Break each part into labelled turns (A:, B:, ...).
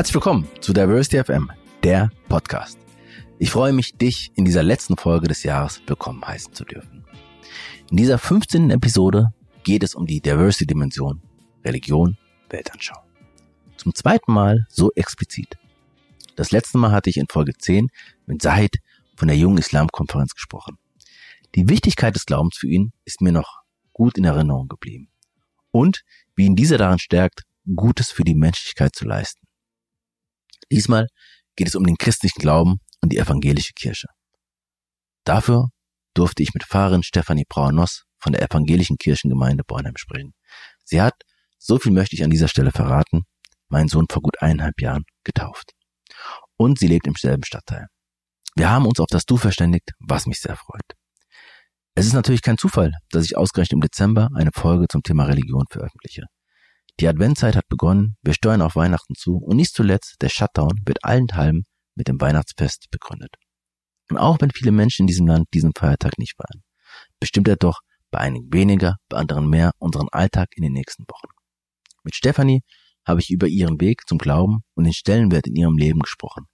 A: Herzlich willkommen zu Diversity FM, der Podcast. Ich freue mich, dich in dieser letzten Folge des Jahres willkommen heißen zu dürfen. In dieser 15. Episode geht es um die Diversity-Dimension Religion, Weltanschau. Zum zweiten Mal so explizit. Das letzte Mal hatte ich in Folge 10 mit Said von der Jungen Islam-Konferenz gesprochen. Die Wichtigkeit des Glaubens für ihn ist mir noch gut in Erinnerung geblieben. Und wie ihn dieser daran stärkt, Gutes für die Menschlichkeit zu leisten. Diesmal geht es um den christlichen Glauben und die evangelische Kirche. Dafür durfte ich mit Pfarrerin Stefanie Brauer-Noss von der evangelischen Kirchengemeinde Bornheim sprechen. Sie hat, so viel möchte ich an dieser Stelle verraten, meinen Sohn vor gut eineinhalb Jahren getauft. Und sie lebt im selben Stadtteil. Wir haben uns auf das Du verständigt, was mich sehr freut. Es ist natürlich kein Zufall, dass ich ausgerechnet im Dezember eine Folge zum Thema Religion veröffentliche. Die Adventzeit hat begonnen, wir steuern auf Weihnachten zu und nicht zuletzt der Shutdown wird allenthalben mit dem Weihnachtsfest begründet. Und auch wenn viele Menschen in diesem Land diesen Feiertag nicht feiern, bestimmt er doch bei einigen weniger, bei anderen mehr unseren Alltag in den nächsten Wochen. Mit Stefanie habe ich über ihren Weg zum Glauben und den Stellenwert in ihrem Leben gesprochen.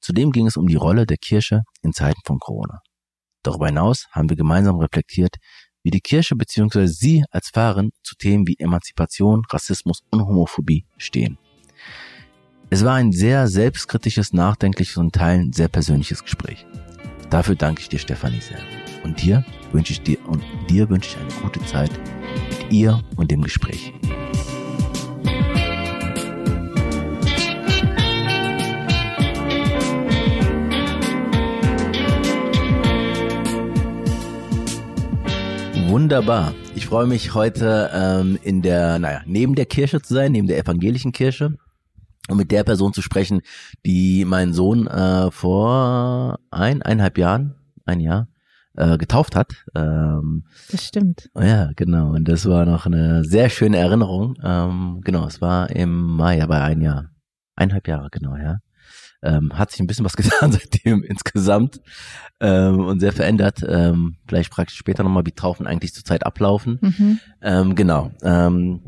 A: Zudem ging es um die Rolle der Kirche in Zeiten von Corona. Darüber hinaus haben wir gemeinsam reflektiert, wie die Kirche bzw. Sie als Pfarrerin zu Themen wie Emanzipation, Rassismus und Homophobie stehen. Es war ein sehr selbstkritisches, nachdenkliches und teilen sehr persönliches Gespräch. Dafür danke ich dir, Stefanie, sehr. Und dir wünsche ich dir und dir wünsche ich eine gute Zeit mit ihr und dem Gespräch. Wunderbar. Ich freue mich heute ähm, in der, naja, neben der Kirche zu sein, neben der evangelischen Kirche und mit der Person zu sprechen, die meinen Sohn äh, vor ein, eineinhalb Jahren, ein Jahr, äh, getauft hat. Ähm,
B: das stimmt.
A: Ja, genau. Und das war noch eine sehr schöne Erinnerung. Ähm, genau, es war im Mai, aber ein Jahr. Eineinhalb Jahre, genau, ja. Ähm, hat sich ein bisschen was getan seitdem insgesamt ähm, und sehr verändert. Ähm, vielleicht praktisch später nochmal, wie Taufen eigentlich zurzeit ablaufen. Mhm. Ähm, genau. Ähm,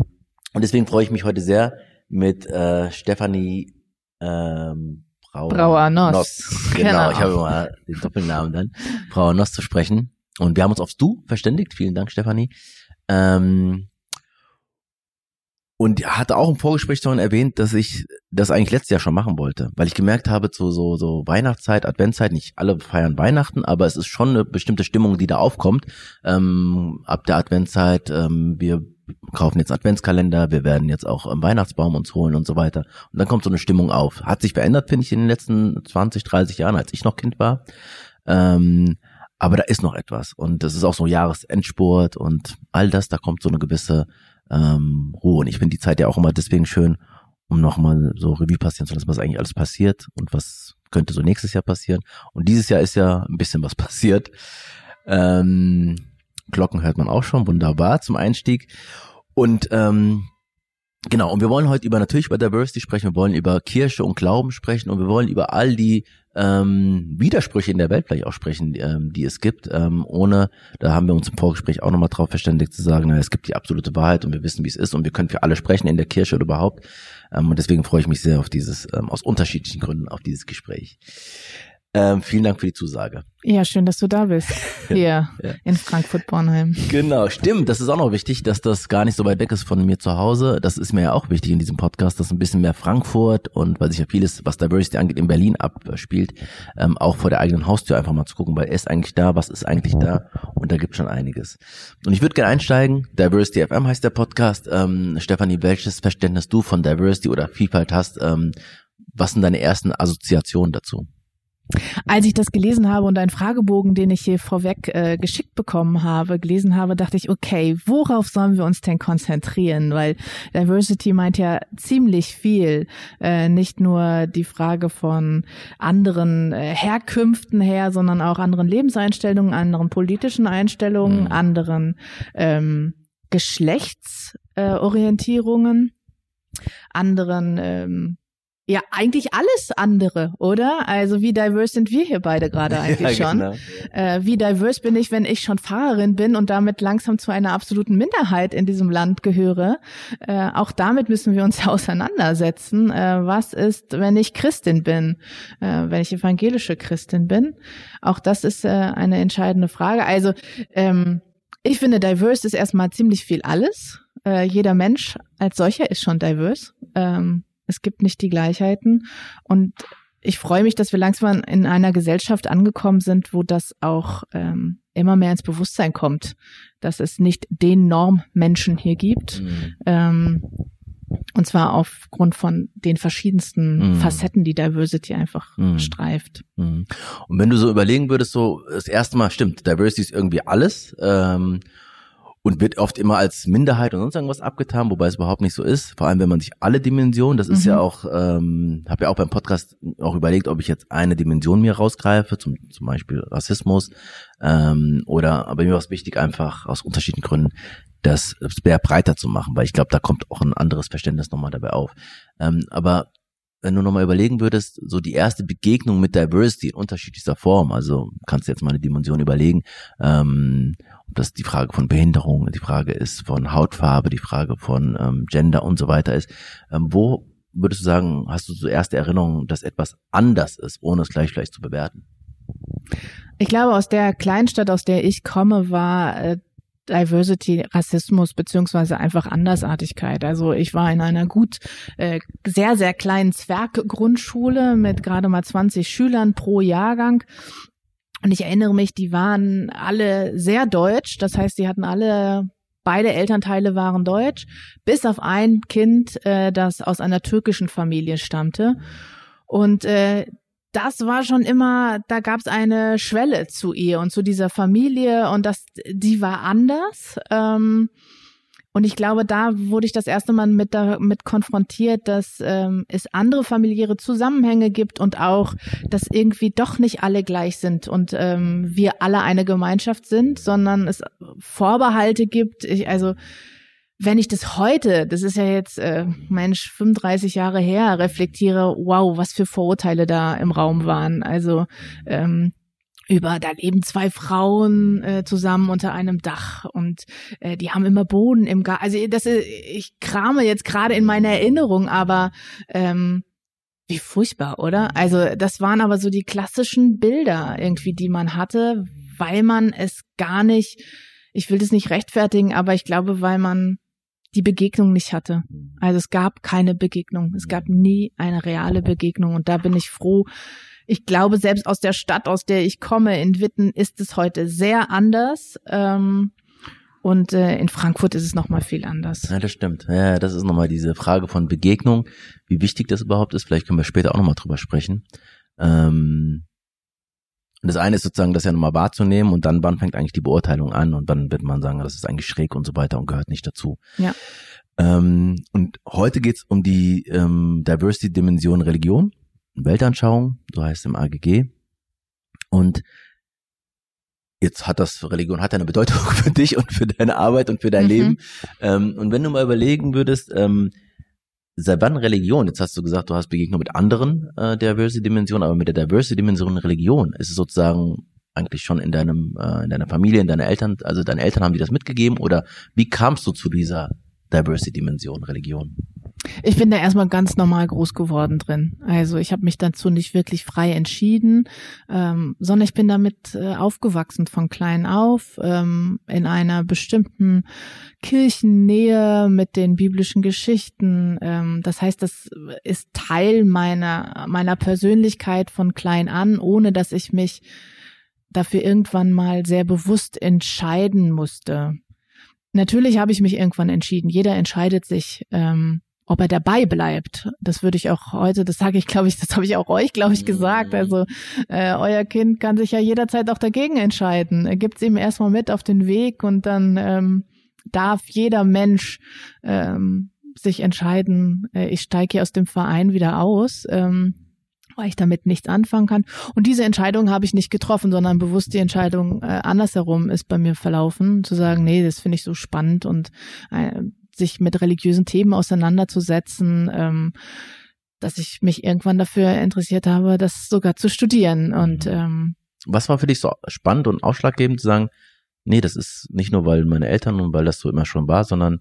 A: und deswegen freue ich mich heute sehr mit äh, Stefanie ähm, Brauer,
B: Brauer Noss. Noss.
A: Genau, genau, ich habe immer den Doppelnamen dann. Brauer Noss zu sprechen. Und wir haben uns aufs Du verständigt. Vielen Dank, Stefanie. Ähm, und hatte auch im Vorgespräch schon erwähnt, dass ich das eigentlich letztes Jahr schon machen wollte, weil ich gemerkt habe, so, so, so Weihnachtszeit, Adventszeit, nicht alle feiern Weihnachten, aber es ist schon eine bestimmte Stimmung, die da aufkommt. Ähm, ab der Adventszeit, ähm, wir kaufen jetzt Adventskalender, wir werden jetzt auch einen Weihnachtsbaum uns holen und so weiter. Und dann kommt so eine Stimmung auf. Hat sich verändert, finde ich, in den letzten 20, 30 Jahren, als ich noch Kind war. Ähm, aber da ist noch etwas. Und das ist auch so Jahresendsport und all das, da kommt so eine gewisse ähm, Ruhe. Und ich finde die Zeit ja auch immer deswegen schön, um nochmal so Revue passieren zu lassen, was eigentlich alles passiert und was könnte so nächstes Jahr passieren. Und dieses Jahr ist ja ein bisschen was passiert. Ähm, Glocken hört man auch schon, wunderbar zum Einstieg. Und ähm, genau, und wir wollen heute über natürlich über Diversity sprechen, wir wollen über Kirche und Glauben sprechen und wir wollen über all die ähm, Widersprüche in der Welt vielleicht auch sprechen, ähm, die es gibt, ähm, ohne, da haben wir uns im Vorgespräch auch nochmal drauf verständigt zu sagen, na, es gibt die absolute Wahrheit und wir wissen, wie es ist und wir können für alle sprechen in der Kirche oder überhaupt. Ähm, und deswegen freue ich mich sehr auf dieses, ähm, aus unterschiedlichen Gründen auf dieses Gespräch. Ähm, vielen Dank für die Zusage.
B: Ja, schön, dass du da bist. Hier ja. in Frankfurt-Bornheim.
A: Genau, stimmt. Das ist auch noch wichtig, dass das gar nicht so weit weg ist von mir zu Hause. Das ist mir ja auch wichtig in diesem Podcast, dass ein bisschen mehr Frankfurt und weil sich ja vieles, was Diversity angeht, in Berlin abspielt, ähm, auch vor der eigenen Haustür einfach mal zu gucken, weil er ist eigentlich da, was ist eigentlich da und da gibt schon einiges. Und ich würde gerne einsteigen. Diversity FM heißt der Podcast. Ähm, Stefanie, welches Verständnis du von Diversity oder Vielfalt hast? Ähm, was sind deine ersten Assoziationen dazu?
B: Als ich das gelesen habe und einen Fragebogen, den ich hier vorweg äh, geschickt bekommen habe, gelesen habe, dachte ich, okay, worauf sollen wir uns denn konzentrieren? Weil Diversity meint ja ziemlich viel. Äh, nicht nur die Frage von anderen äh, Herkünften her, sondern auch anderen Lebenseinstellungen, anderen politischen Einstellungen, mhm. anderen ähm, Geschlechtsorientierungen, äh, anderen ähm, ja eigentlich alles andere, oder? Also wie diverse sind wir hier beide gerade eigentlich ja, schon? Genau. Äh, wie diverse bin ich, wenn ich schon Fahrerin bin und damit langsam zu einer absoluten Minderheit in diesem Land gehöre? Äh, auch damit müssen wir uns ja auseinandersetzen. Äh, was ist, wenn ich Christin bin, äh, wenn ich evangelische Christin bin? Auch das ist äh, eine entscheidende Frage. Also ähm, ich finde, diverse ist erstmal ziemlich viel alles. Äh, jeder Mensch als solcher ist schon diverse. Ähm, es gibt nicht die Gleichheiten. Und ich freue mich, dass wir langsam in einer Gesellschaft angekommen sind, wo das auch ähm, immer mehr ins Bewusstsein kommt, dass es nicht den Normmenschen hier gibt. Mhm. Ähm, und zwar aufgrund von den verschiedensten mhm. Facetten, die Diversity einfach mhm. streift.
A: Mhm. Und wenn du so überlegen würdest, so das erste Mal stimmt, Diversity ist irgendwie alles. Ähm, und wird oft immer als Minderheit und sonst irgendwas abgetan, wobei es überhaupt nicht so ist. Vor allem, wenn man sich alle Dimensionen, das ist mhm. ja auch, ähm, habe ja auch beim Podcast auch überlegt, ob ich jetzt eine Dimension mir rausgreife, zum, zum Beispiel Rassismus, ähm, oder, aber mir war es wichtig, einfach aus unterschiedlichen Gründen, das sehr breiter zu machen, weil ich glaube, da kommt auch ein anderes Verständnis nochmal dabei auf. Ähm, aber wenn du nochmal überlegen würdest, so die erste Begegnung mit Diversity in unterschiedlichster Form, also kannst du jetzt mal eine Dimension überlegen, ähm, ob das die Frage von Behinderung, die Frage ist von Hautfarbe, die Frage von ähm, Gender und so weiter ist. Ähm, wo würdest du sagen, hast du so erste Erinnerungen, dass etwas anders ist, ohne es gleich vielleicht zu bewerten?
B: Ich glaube, aus der Kleinstadt, aus der ich komme, war äh, Diversity, Rassismus beziehungsweise einfach Andersartigkeit. Also ich war in einer gut äh, sehr sehr kleinen Zwerggrundschule mit gerade mal 20 Schülern pro Jahrgang und ich erinnere mich, die waren alle sehr deutsch. Das heißt, die hatten alle beide Elternteile waren deutsch, bis auf ein Kind, äh, das aus einer türkischen Familie stammte. Und äh, das war schon immer, da gab es eine Schwelle zu ihr und zu dieser Familie und das, die war anders. Ähm, und ich glaube, da wurde ich das erste Mal mit damit konfrontiert, dass ähm, es andere familiäre Zusammenhänge gibt und auch, dass irgendwie doch nicht alle gleich sind und ähm, wir alle eine Gemeinschaft sind, sondern es Vorbehalte gibt. Ich, also wenn ich das heute, das ist ja jetzt, äh, Mensch, 35 Jahre her, reflektiere, wow, was für Vorurteile da im Raum waren. Also ähm, über da leben zwei Frauen äh, zusammen unter einem Dach und äh, die haben immer Boden im Garten. Also das ist, ich krame jetzt gerade in meiner Erinnerung, aber ähm, wie furchtbar, oder? Also das waren aber so die klassischen Bilder irgendwie, die man hatte, weil man es gar nicht, ich will das nicht rechtfertigen, aber ich glaube, weil man die Begegnung nicht hatte. Also es gab keine Begegnung. Es gab nie eine reale Begegnung. Und da bin ich froh, ich glaube, selbst aus der Stadt, aus der ich komme, in Witten, ist es heute sehr anders. Ähm, und äh, in Frankfurt ist es nochmal viel anders.
A: Ja, das stimmt. Ja, das ist nochmal diese Frage von Begegnung, wie wichtig das überhaupt ist. Vielleicht können wir später auch nochmal drüber sprechen. Ähm, und das eine ist sozusagen, das ja nochmal wahrzunehmen und dann, wann fängt eigentlich die Beurteilung an und dann wird man sagen, das ist eigentlich schräg und so weiter und gehört nicht dazu.
B: Ja.
A: Ähm, und heute geht's um die ähm, Diversity-Dimension Religion. Weltanschauung, so heißt es im AGG. Und jetzt hat das Religion hat eine Bedeutung für dich und für deine Arbeit und für dein mhm. Leben. Ähm, und wenn du mal überlegen würdest, ähm, seit wann Religion? Jetzt hast du gesagt, du hast Begegnung mit anderen äh, Diversity-Dimensionen, aber mit der Diversity-Dimension Religion ist es sozusagen eigentlich schon in deinem äh, in deiner Familie, in deiner Eltern, also deine Eltern haben dir das mitgegeben oder wie kamst du zu dieser Diversity-Dimension Religion?
B: Ich bin da erstmal ganz normal groß geworden drin. Also ich habe mich dazu nicht wirklich frei entschieden, ähm, sondern ich bin damit äh, aufgewachsen von klein auf ähm, in einer bestimmten Kirchennähe mit den biblischen Geschichten. Ähm, das heißt, das ist Teil meiner meiner Persönlichkeit von klein an, ohne dass ich mich dafür irgendwann mal sehr bewusst entscheiden musste. Natürlich habe ich mich irgendwann entschieden. Jeder entscheidet sich. Ähm, ob er dabei bleibt. Das würde ich auch heute, das sage ich, glaube ich, das habe ich auch euch, glaube ich, gesagt. Mhm. Also äh, euer Kind kann sich ja jederzeit auch dagegen entscheiden. Er gibt es ihm erstmal mit auf den Weg und dann ähm, darf jeder Mensch ähm, sich entscheiden, äh, ich steige hier aus dem Verein wieder aus. Ähm, weil ich damit nichts anfangen kann. Und diese Entscheidung habe ich nicht getroffen, sondern bewusst die Entscheidung äh, andersherum ist bei mir verlaufen, zu sagen, nee, das finde ich so spannend und äh, sich mit religiösen Themen auseinanderzusetzen. Ähm, dass ich mich irgendwann dafür interessiert habe, das sogar zu studieren. Und
A: Mhm.
B: ähm,
A: Was war für dich so spannend und ausschlaggebend zu sagen, nee, das ist nicht nur, weil meine Eltern und weil das so immer schon war, sondern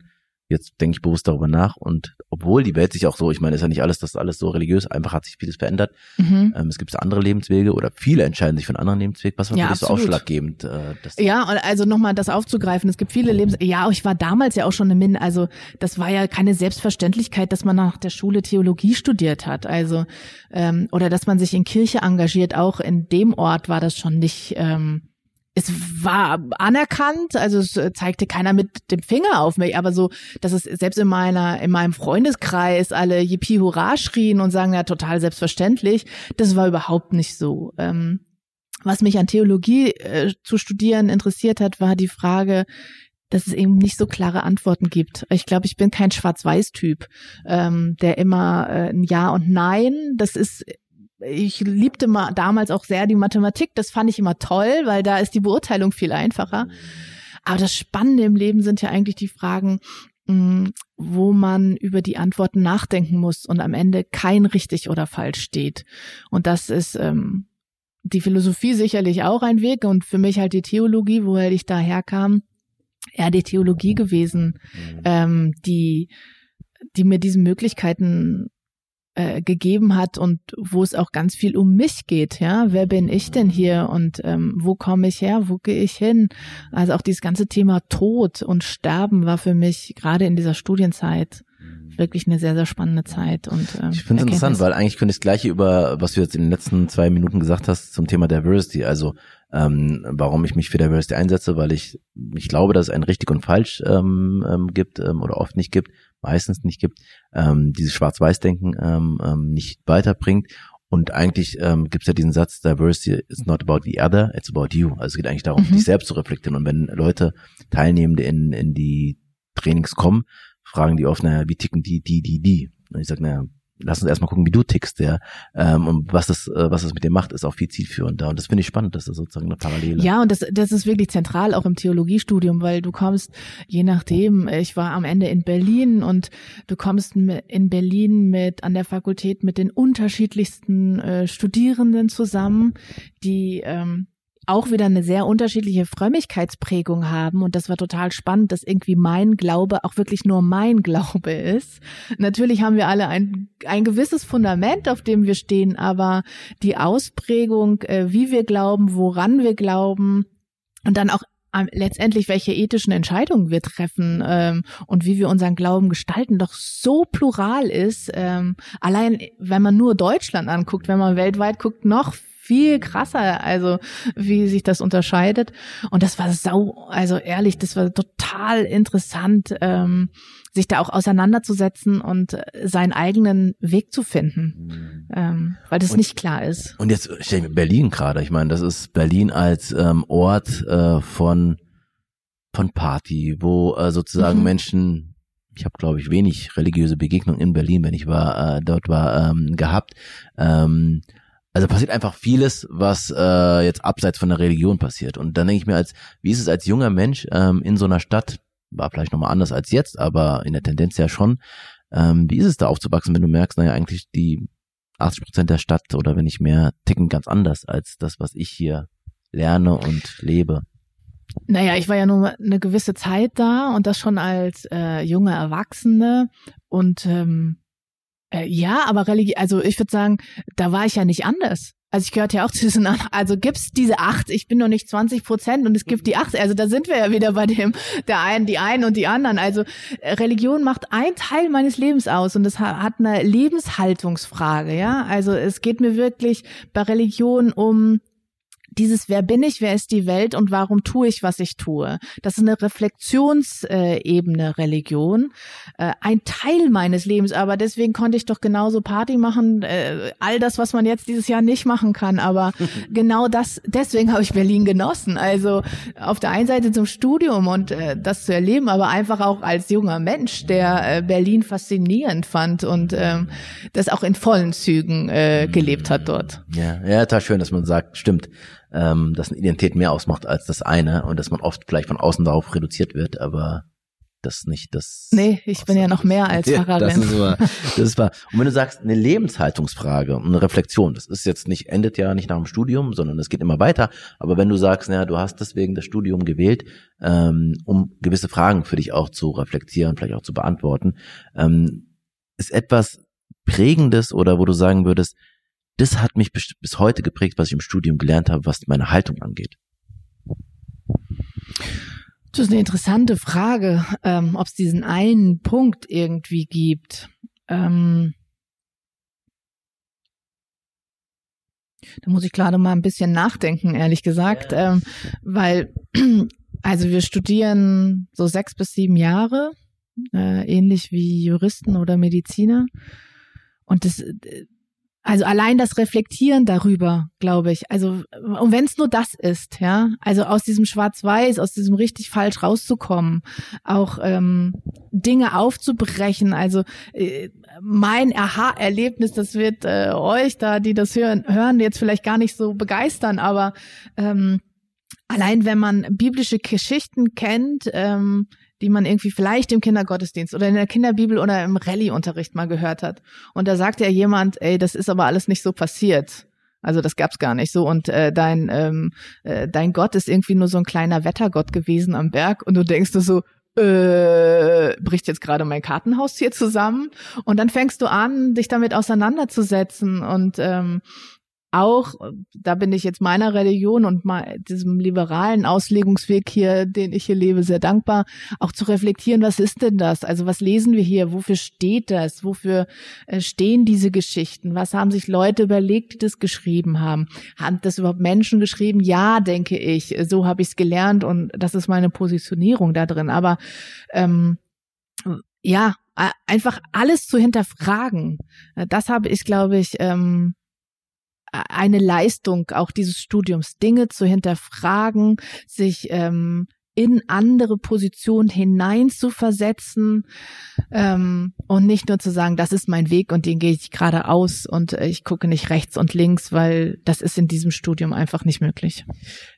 A: jetzt denke ich bewusst darüber nach und obwohl die Welt sich auch so, ich meine, ist ja nicht alles, das alles so religiös, einfach hat sich vieles verändert.
B: mhm.
A: Ähm, es gibt andere Lebenswege oder viele entscheiden sich für einen anderen Lebensweg. Was war
B: Ja,
A: für dich so ausschlaggebend? Äh,
B: Ja, also nochmal das aufzugreifen. Es gibt viele Lebens. Ja, ich war damals ja auch schon eine Min. Also das war ja keine Selbstverständlichkeit, dass man nach der Schule Theologie studiert hat. Also ähm, oder dass man sich in Kirche engagiert. Auch in dem Ort war das schon nicht. Ähm, es war anerkannt, also es äh, zeigte keiner mit dem Finger auf mich, aber so, dass es selbst in meiner, in meinem Freundeskreis alle Yippie Hurra schrien und sagen, ja, total selbstverständlich, das war überhaupt nicht so. Ähm, was mich an Theologie äh, zu studieren interessiert hat, war die Frage, dass es eben nicht so klare Antworten gibt. Ich glaube, ich bin kein Schwarz-Weiß-Typ, ähm, der immer äh, ein Ja und Nein, das ist ich liebte mal damals auch sehr die Mathematik, das fand ich immer toll, weil da ist die Beurteilung viel einfacher. Aber das Spannende im Leben sind ja eigentlich die Fragen, mh, wo man über die Antworten nachdenken muss und am Ende kein richtig oder falsch steht. Und das ist ähm, die Philosophie sicherlich auch ein Weg und für mich halt die Theologie, woher ich da herkam, eher die Theologie gewesen, ähm, die, die mir diese Möglichkeiten äh, gegeben hat und wo es auch ganz viel um mich geht, ja, wer bin ich denn hier und ähm, wo komme ich her, wo gehe ich hin? Also auch dieses ganze Thema Tod und Sterben war für mich gerade in dieser Studienzeit wirklich eine sehr, sehr spannende Zeit. Und, ähm,
A: Ich finde es interessant, weil eigentlich könnte ich das gleiche über, was du jetzt in den letzten zwei Minuten gesagt hast, zum Thema Diversity, also ähm, warum ich mich für Diversity einsetze, weil ich, ich glaube, dass es ein richtig und falsch ähm, ähm, gibt ähm, oder oft nicht gibt, meistens nicht gibt, ähm, dieses Schwarz-Weiß-Denken ähm, ähm, nicht weiterbringt. Und eigentlich ähm, gibt es ja diesen Satz, Diversity is not about the other, it's about you. Also es geht eigentlich darum,
B: Mhm.
A: dich selbst zu reflektieren. Und wenn Leute, Teilnehmende in, in die Trainings kommen, fragen die oft, naja, wie ticken die, die, die, die? Und ich sage, naja, lass uns erstmal gucken, wie du tickst, ja. Ähm, und was das, äh, was das mit dir macht, ist auch viel zielführender. Und das finde ich spannend, dass das sozusagen eine Parallele.
B: Ja, und das, das ist wirklich zentral auch im Theologiestudium, weil du kommst, je nachdem, ich war am Ende in Berlin und du kommst in Berlin mit an der Fakultät mit den unterschiedlichsten äh, Studierenden zusammen, die ähm, auch wieder eine sehr unterschiedliche Frömmigkeitsprägung haben und das war total spannend, dass irgendwie mein Glaube auch wirklich nur mein Glaube ist. Natürlich haben wir alle ein, ein gewisses Fundament, auf dem wir stehen, aber die Ausprägung, äh, wie wir glauben, woran wir glauben und dann auch ähm, letztendlich, welche ethischen Entscheidungen wir treffen ähm, und wie wir unseren Glauben gestalten, doch so plural ist. Ähm, allein, wenn man nur Deutschland anguckt, wenn man weltweit guckt, noch viel krasser, also wie sich das unterscheidet. Und das war sau, also ehrlich, das war total interessant, ähm, sich da auch auseinanderzusetzen und äh, seinen eigenen Weg zu finden, ähm, weil das
A: Und-
B: nicht klar ist.
A: Und jetzt stell ich mir Berlin gerade. Ich meine, das ist Berlin als ähm, Ort äh, von von Party, wo äh, sozusagen
B: Mhm.
A: Menschen, ich habe glaube ich wenig religiöse Begegnungen in Berlin, wenn ich war äh, dort war ähm, gehabt. Ähm, also passiert einfach vieles, was äh, jetzt abseits von der Religion passiert. Und dann denke ich mir, als wie ist es als junger Mensch ähm, in so einer Stadt, war vielleicht nochmal anders als jetzt, aber in der Tendenz ja schon. Ähm, wie ist es da aufzuwachsen, wenn du merkst, naja, eigentlich die 80 Prozent der Stadt oder wenn nicht mehr ticken ganz anders als das, was ich hier lerne und lebe.
B: Naja, ich war ja nur eine gewisse Zeit da und das schon als äh, junge Erwachsene und ähm, äh, ja, aber Religion, also ich würde sagen, da war ich ja nicht anders. Also ich gehörte ja auch zu diesen, also gibt's diese acht, ich bin noch nicht 20 Prozent und es gibt die acht, also da sind wir ja wieder bei dem, der einen, die einen und die anderen. Also äh, Religion macht ein Teil meines Lebens aus und ha- hat eine Lebenshaltungsfrage, ja. Also es geht mir wirklich bei Religion um dieses Wer bin ich, wer ist die Welt und warum tue ich, was ich tue. Das ist eine Reflexionsebene Religion, äh, ein Teil meines Lebens, aber deswegen konnte ich doch genauso Party machen, äh, all das, was man jetzt dieses Jahr nicht machen kann, aber genau das, deswegen habe ich Berlin genossen. Also auf der einen Seite zum Studium und äh, das zu erleben, aber einfach auch als junger Mensch, der äh, Berlin faszinierend fand und ähm, das auch in vollen Zügen äh, gelebt hat dort.
A: Ja, ja, total schön, dass man sagt, stimmt, ähm, dass eine Identität mehr ausmacht als das eine und dass man oft vielleicht von außen darauf reduziert wird, aber das nicht das.
B: Nee, ich bin ja noch mehr als Pfarrerin.
A: das ist wahr. Das ist wahr. Und wenn du sagst, eine Lebenshaltungsfrage, eine Reflexion, das ist jetzt nicht, endet ja nicht nach dem Studium, sondern es geht immer weiter. Aber wenn du sagst, naja, du hast deswegen das Studium gewählt, ähm, um gewisse Fragen für dich auch zu reflektieren, vielleicht auch zu beantworten, ähm, ist etwas Prägendes oder wo du sagen würdest, das hat mich bis heute geprägt, was ich im Studium gelernt habe, was meine Haltung angeht.
B: Das ist eine interessante Frage, ähm, ob es diesen einen Punkt irgendwie gibt. Ähm, da muss ich gerade mal ein bisschen nachdenken, ehrlich gesagt, ja. ähm, weil also wir studieren so sechs bis sieben Jahre, äh, ähnlich wie Juristen oder Mediziner. Und das, äh, also allein das Reflektieren darüber, glaube ich. Also, und wenn es nur das ist, ja, also aus diesem Schwarz-Weiß, aus diesem richtig falsch rauszukommen, auch ähm, Dinge aufzubrechen. Also äh, mein Aha-Erlebnis, das wird äh, euch da, die das hören, hören, jetzt vielleicht gar nicht so begeistern, aber ähm, allein wenn man biblische Geschichten kennt, ähm, die man irgendwie vielleicht im Kindergottesdienst oder in der Kinderbibel oder im Rallye-Unterricht mal gehört hat. Und da sagt ja jemand, ey, das ist aber alles nicht so passiert. Also das gab's gar nicht so. Und äh, dein, ähm, äh, dein Gott ist irgendwie nur so ein kleiner Wettergott gewesen am Berg. Und du denkst du so, äh, bricht jetzt gerade mein Kartenhaus hier zusammen? Und dann fängst du an, dich damit auseinanderzusetzen und ähm, auch, da bin ich jetzt meiner Religion und mal diesem liberalen Auslegungsweg hier, den ich hier lebe, sehr dankbar, auch zu reflektieren, was ist denn das? Also was lesen wir hier? Wofür steht das? Wofür äh, stehen diese Geschichten? Was haben sich Leute überlegt, die das geschrieben haben? Haben das überhaupt Menschen geschrieben? Ja, denke ich. So habe ich es gelernt und das ist meine Positionierung da drin. Aber ähm, ja, einfach alles zu hinterfragen. Das habe ich, glaube ich, ähm, eine Leistung auch dieses Studiums, Dinge zu hinterfragen, sich ähm, in andere Positionen hinein zu versetzen ähm, und nicht nur zu sagen, das ist mein Weg und den gehe ich geradeaus und äh, ich gucke nicht rechts und links, weil das ist in diesem Studium einfach nicht möglich.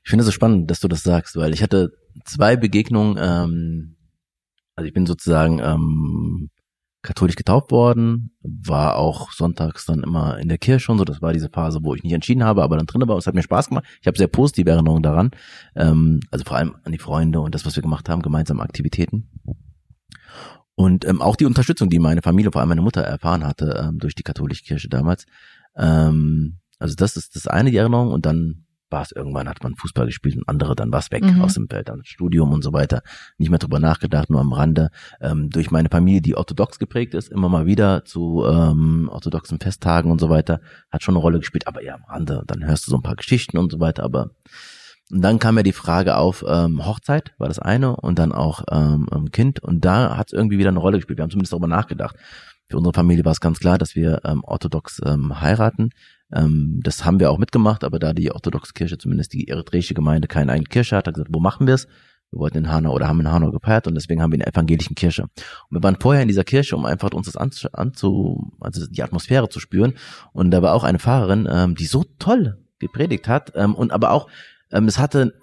A: Ich finde es so spannend, dass du das sagst, weil ich hatte zwei Begegnungen, ähm, also ich bin sozusagen ähm, katholisch getauft worden, war auch sonntags dann immer in der Kirche und so. Das war diese Phase, wo ich nicht entschieden habe, aber dann drin war. Es hat mir Spaß gemacht. Ich habe sehr positive Erinnerungen daran. Ähm, also vor allem an die Freunde und das, was wir gemacht haben, gemeinsame Aktivitäten. Und ähm, auch die Unterstützung, die meine Familie, vor allem meine Mutter erfahren hatte ähm, durch die katholische Kirche damals. Ähm, also das ist das eine, die Erinnerung. Und dann war es irgendwann, hat man Fußball gespielt und andere, dann war es weg mhm. aus dem Feld, dann Studium und so weiter. Nicht mehr drüber nachgedacht, nur am Rande. Ähm, durch meine Familie, die orthodox geprägt ist, immer mal wieder zu ähm, orthodoxen Festtagen und so weiter, hat schon eine Rolle gespielt, aber ja, am Rande, dann hörst du so ein paar Geschichten und so weiter, aber und dann kam ja die Frage auf, ähm, Hochzeit war das eine und dann auch ähm, Kind und da hat es irgendwie wieder eine Rolle gespielt. Wir haben zumindest darüber nachgedacht. Für unsere Familie war es ganz klar, dass wir ähm, orthodox ähm, heiraten. Ähm, das haben wir auch mitgemacht, aber da die orthodoxe Kirche, zumindest die eritreische Gemeinde, keine eigene Kirche hat, hat gesagt, wo machen wir es? Wir wollten in Hanau oder haben in Hanau gefeiert und deswegen haben wir in der evangelischen Kirche. Und wir waren vorher in dieser Kirche, um einfach uns das anzu, anzu also die Atmosphäre zu spüren. Und da war auch eine Pfarrerin, ähm, die so toll gepredigt hat ähm, und aber auch ähm, es hatte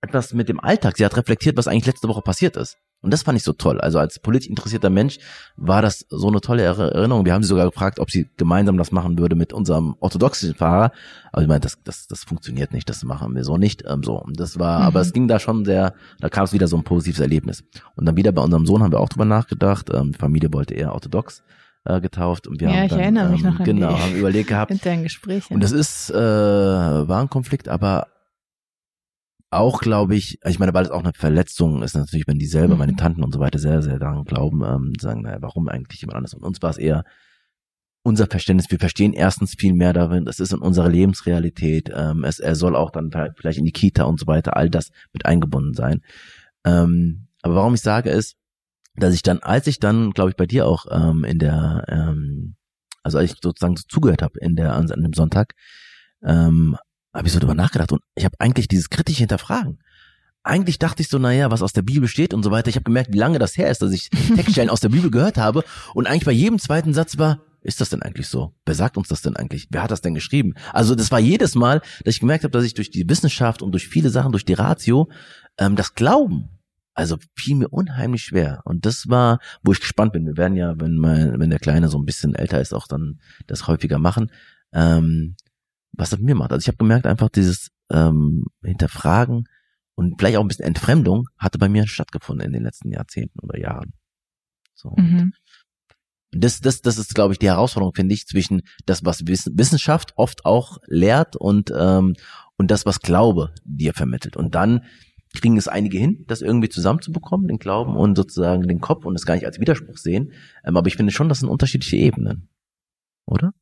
A: etwas mit dem Alltag. Sie hat reflektiert, was eigentlich letzte Woche passiert ist. Und das fand ich so toll. Also als politisch interessierter Mensch war das so eine tolle Erinnerung. Wir haben sie sogar gefragt, ob sie gemeinsam das machen würde mit unserem orthodoxen Fahrer. Aber ich meine, das, das, das funktioniert nicht, das machen wir so nicht. Ähm, so. Und das war, mhm. aber es ging da schon sehr, da kam es wieder so ein positives Erlebnis. Und dann wieder bei unserem Sohn haben wir auch drüber nachgedacht. Ähm, die Familie wollte eher orthodox äh, getauft und wir
B: ja,
A: haben
B: ich
A: dann,
B: erinnere mich
A: ähm,
B: noch an
A: genau, haben überlegt gehabt.
B: Internen Gespräche.
A: Und das ist, äh, war ein Konflikt, aber auch, glaube ich, ich meine, weil es auch eine Verletzung ist, natürlich, wenn die selber, mhm. meine Tanten und so weiter, sehr, sehr daran glauben, ähm, sagen, naja, warum eigentlich jemand anderes? Und uns war es eher unser Verständnis. Wir verstehen erstens viel mehr darin, es ist in unserer Lebensrealität, ähm, es, er soll auch dann vielleicht in die Kita und so weiter, all das mit eingebunden sein. Ähm, aber warum ich sage ist, dass ich dann, als ich dann, glaube ich, bei dir auch ähm, in der, ähm, also als ich sozusagen zugehört habe in der an, an dem Sonntag, ähm, habe ich so drüber nachgedacht und ich habe eigentlich dieses kritische Hinterfragen. Eigentlich dachte ich so, naja, was aus der Bibel steht und so weiter. Ich habe gemerkt, wie lange das her ist, dass ich Textstellen aus der Bibel gehört habe und eigentlich bei jedem zweiten Satz war, ist das denn eigentlich so? Wer sagt uns das denn eigentlich? Wer hat das denn geschrieben? Also das war jedes Mal, dass ich gemerkt habe, dass ich durch die Wissenschaft und durch viele Sachen, durch die Ratio, ähm, das Glauben Also fiel mir unheimlich schwer. Und das war, wo ich gespannt bin. Wir werden ja, wenn mein, wenn der Kleine so ein bisschen älter ist, auch dann das häufiger machen. Ähm, was das mit mir macht. Also ich habe gemerkt, einfach dieses ähm, Hinterfragen und vielleicht auch ein bisschen Entfremdung hatte bei mir stattgefunden in den letzten Jahrzehnten oder Jahren. So. Mhm. Das, das, das ist, glaube ich, die Herausforderung, finde ich, zwischen das, was Wissenschaft oft auch lehrt und, ähm, und das, was Glaube dir vermittelt. Und dann kriegen es einige hin, das irgendwie zusammenzubekommen, den Glauben und sozusagen den Kopf und es gar nicht als Widerspruch sehen. Ähm, aber ich finde schon, das sind unterschiedliche Ebenen. Oder?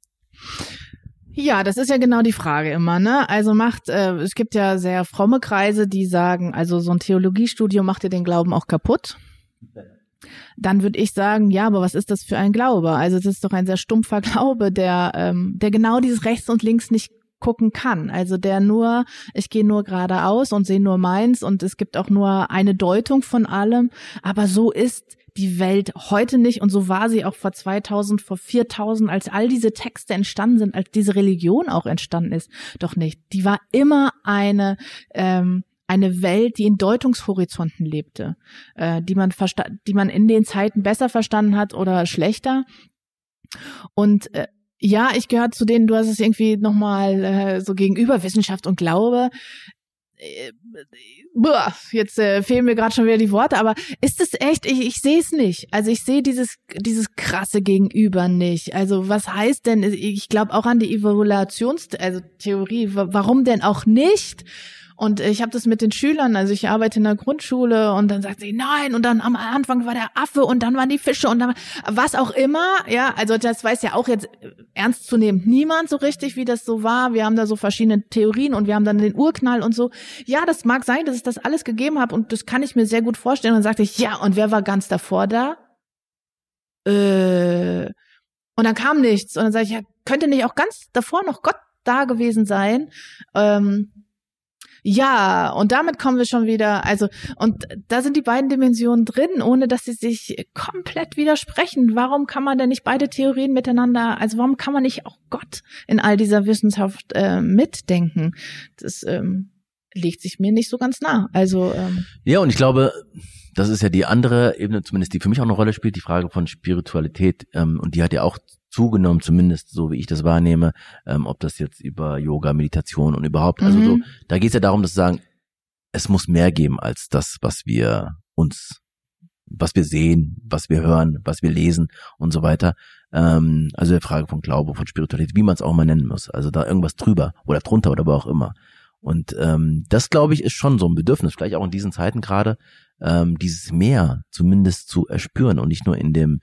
B: Ja, das ist ja genau die Frage immer, ne? Also macht, äh, es gibt ja sehr fromme Kreise, die sagen, also so ein Theologiestudium macht dir den Glauben auch kaputt. Dann würde ich sagen, ja, aber was ist das für ein Glaube? Also es ist doch ein sehr stumpfer Glaube, der, ähm, der genau dieses rechts und links nicht gucken kann. Also der nur, ich gehe nur geradeaus und sehe nur meins und es gibt auch nur eine Deutung von allem. Aber so ist die Welt heute nicht und so war sie auch vor 2000, vor 4000, als all diese Texte entstanden sind, als diese Religion auch entstanden ist, doch nicht. Die war immer eine ähm, eine Welt, die in Deutungshorizonten lebte, äh, die man die man in den Zeiten besser verstanden hat oder schlechter. Und äh, ja, ich gehöre zu denen, du hast es irgendwie nochmal äh, so gegenüber Wissenschaft und Glaube. Äh, jetzt äh, fehlen mir gerade schon wieder die Worte, aber ist es echt, ich, ich sehe es nicht. Also ich sehe dieses, dieses krasse Gegenüber nicht. Also was heißt denn, ich glaube auch an die Evaluations, also Theorie, warum denn auch nicht? Und ich habe das mit den Schülern, also ich arbeite in der Grundschule und dann sagt sie, nein, und dann am Anfang war der Affe und dann waren die Fische und dann was auch immer. Ja, also das weiß ja auch jetzt ernstzunehmend niemand so richtig, wie das so war. Wir haben da so verschiedene Theorien und wir haben dann den Urknall und so. Ja, das mag sein, dass es das alles gegeben hat und das kann ich mir sehr gut vorstellen. Und dann sagte ich, ja, und wer war ganz davor da? Äh, und dann kam nichts. Und dann sage ich, ja, könnte nicht auch ganz davor noch Gott da gewesen sein? Ähm, ja, und damit kommen wir schon wieder, also, und da sind die beiden Dimensionen drin, ohne dass sie sich komplett widersprechen. Warum kann man denn nicht beide Theorien miteinander, also warum kann man nicht auch Gott in all dieser Wissenschaft äh, mitdenken? Das ähm, legt sich mir nicht so ganz nah. Also ähm,
A: Ja, und ich glaube, das ist ja die andere Ebene, zumindest die für mich auch eine Rolle spielt, die Frage von Spiritualität. Ähm, und die hat ja auch zugenommen, zumindest so wie ich das wahrnehme, ähm, ob das jetzt über Yoga, Meditation und überhaupt, mhm. also so, mhm. da geht es ja darum, dass sagen, es muss mehr geben als das, was wir uns, was wir sehen, was wir hören, was wir lesen und so weiter. Ähm, also die Frage von Glaube, von Spiritualität, wie man es auch mal nennen muss. Also da irgendwas drüber oder drunter oder wo auch immer. Und ähm, das, glaube ich, ist schon so ein Bedürfnis, vielleicht auch in diesen Zeiten gerade, ähm, dieses Meer zumindest zu erspüren und nicht nur in dem,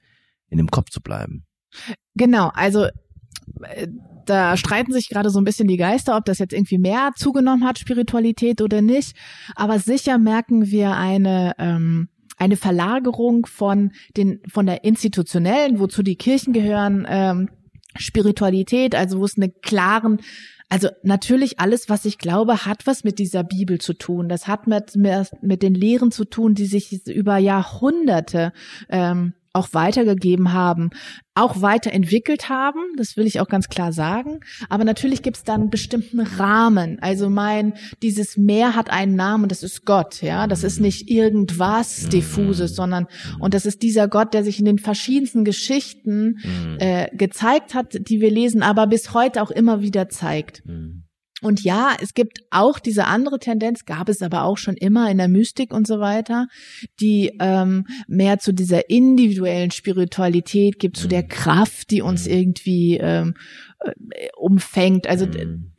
A: in dem Kopf zu bleiben.
B: Genau, also äh, da streiten sich gerade so ein bisschen die Geister, ob das jetzt irgendwie mehr zugenommen hat, Spiritualität oder nicht. Aber sicher merken wir eine, ähm, eine Verlagerung von den, von der institutionellen, wozu die Kirchen gehören, ähm, Spiritualität, also wo es eine klaren also natürlich alles, was ich glaube, hat was mit dieser Bibel zu tun. Das hat mit, mit den Lehren zu tun, die sich über Jahrhunderte ähm, auch weitergegeben haben, auch weiterentwickelt haben, das will ich auch ganz klar sagen. Aber natürlich gibt es dann einen bestimmten Rahmen. Also mein, dieses Meer hat einen Namen, das ist Gott, ja. Das ist nicht irgendwas diffuses, sondern, und das ist dieser Gott, der sich in den verschiedensten Geschichten mhm. äh, gezeigt hat, die wir lesen, aber bis heute auch immer wieder zeigt. Und ja, es gibt auch diese andere Tendenz, gab es aber auch schon immer in der Mystik und so weiter, die ähm, mehr zu dieser individuellen Spiritualität gibt, zu der mhm. Kraft, die uns mhm. irgendwie ähm, äh, umfängt. Also mhm.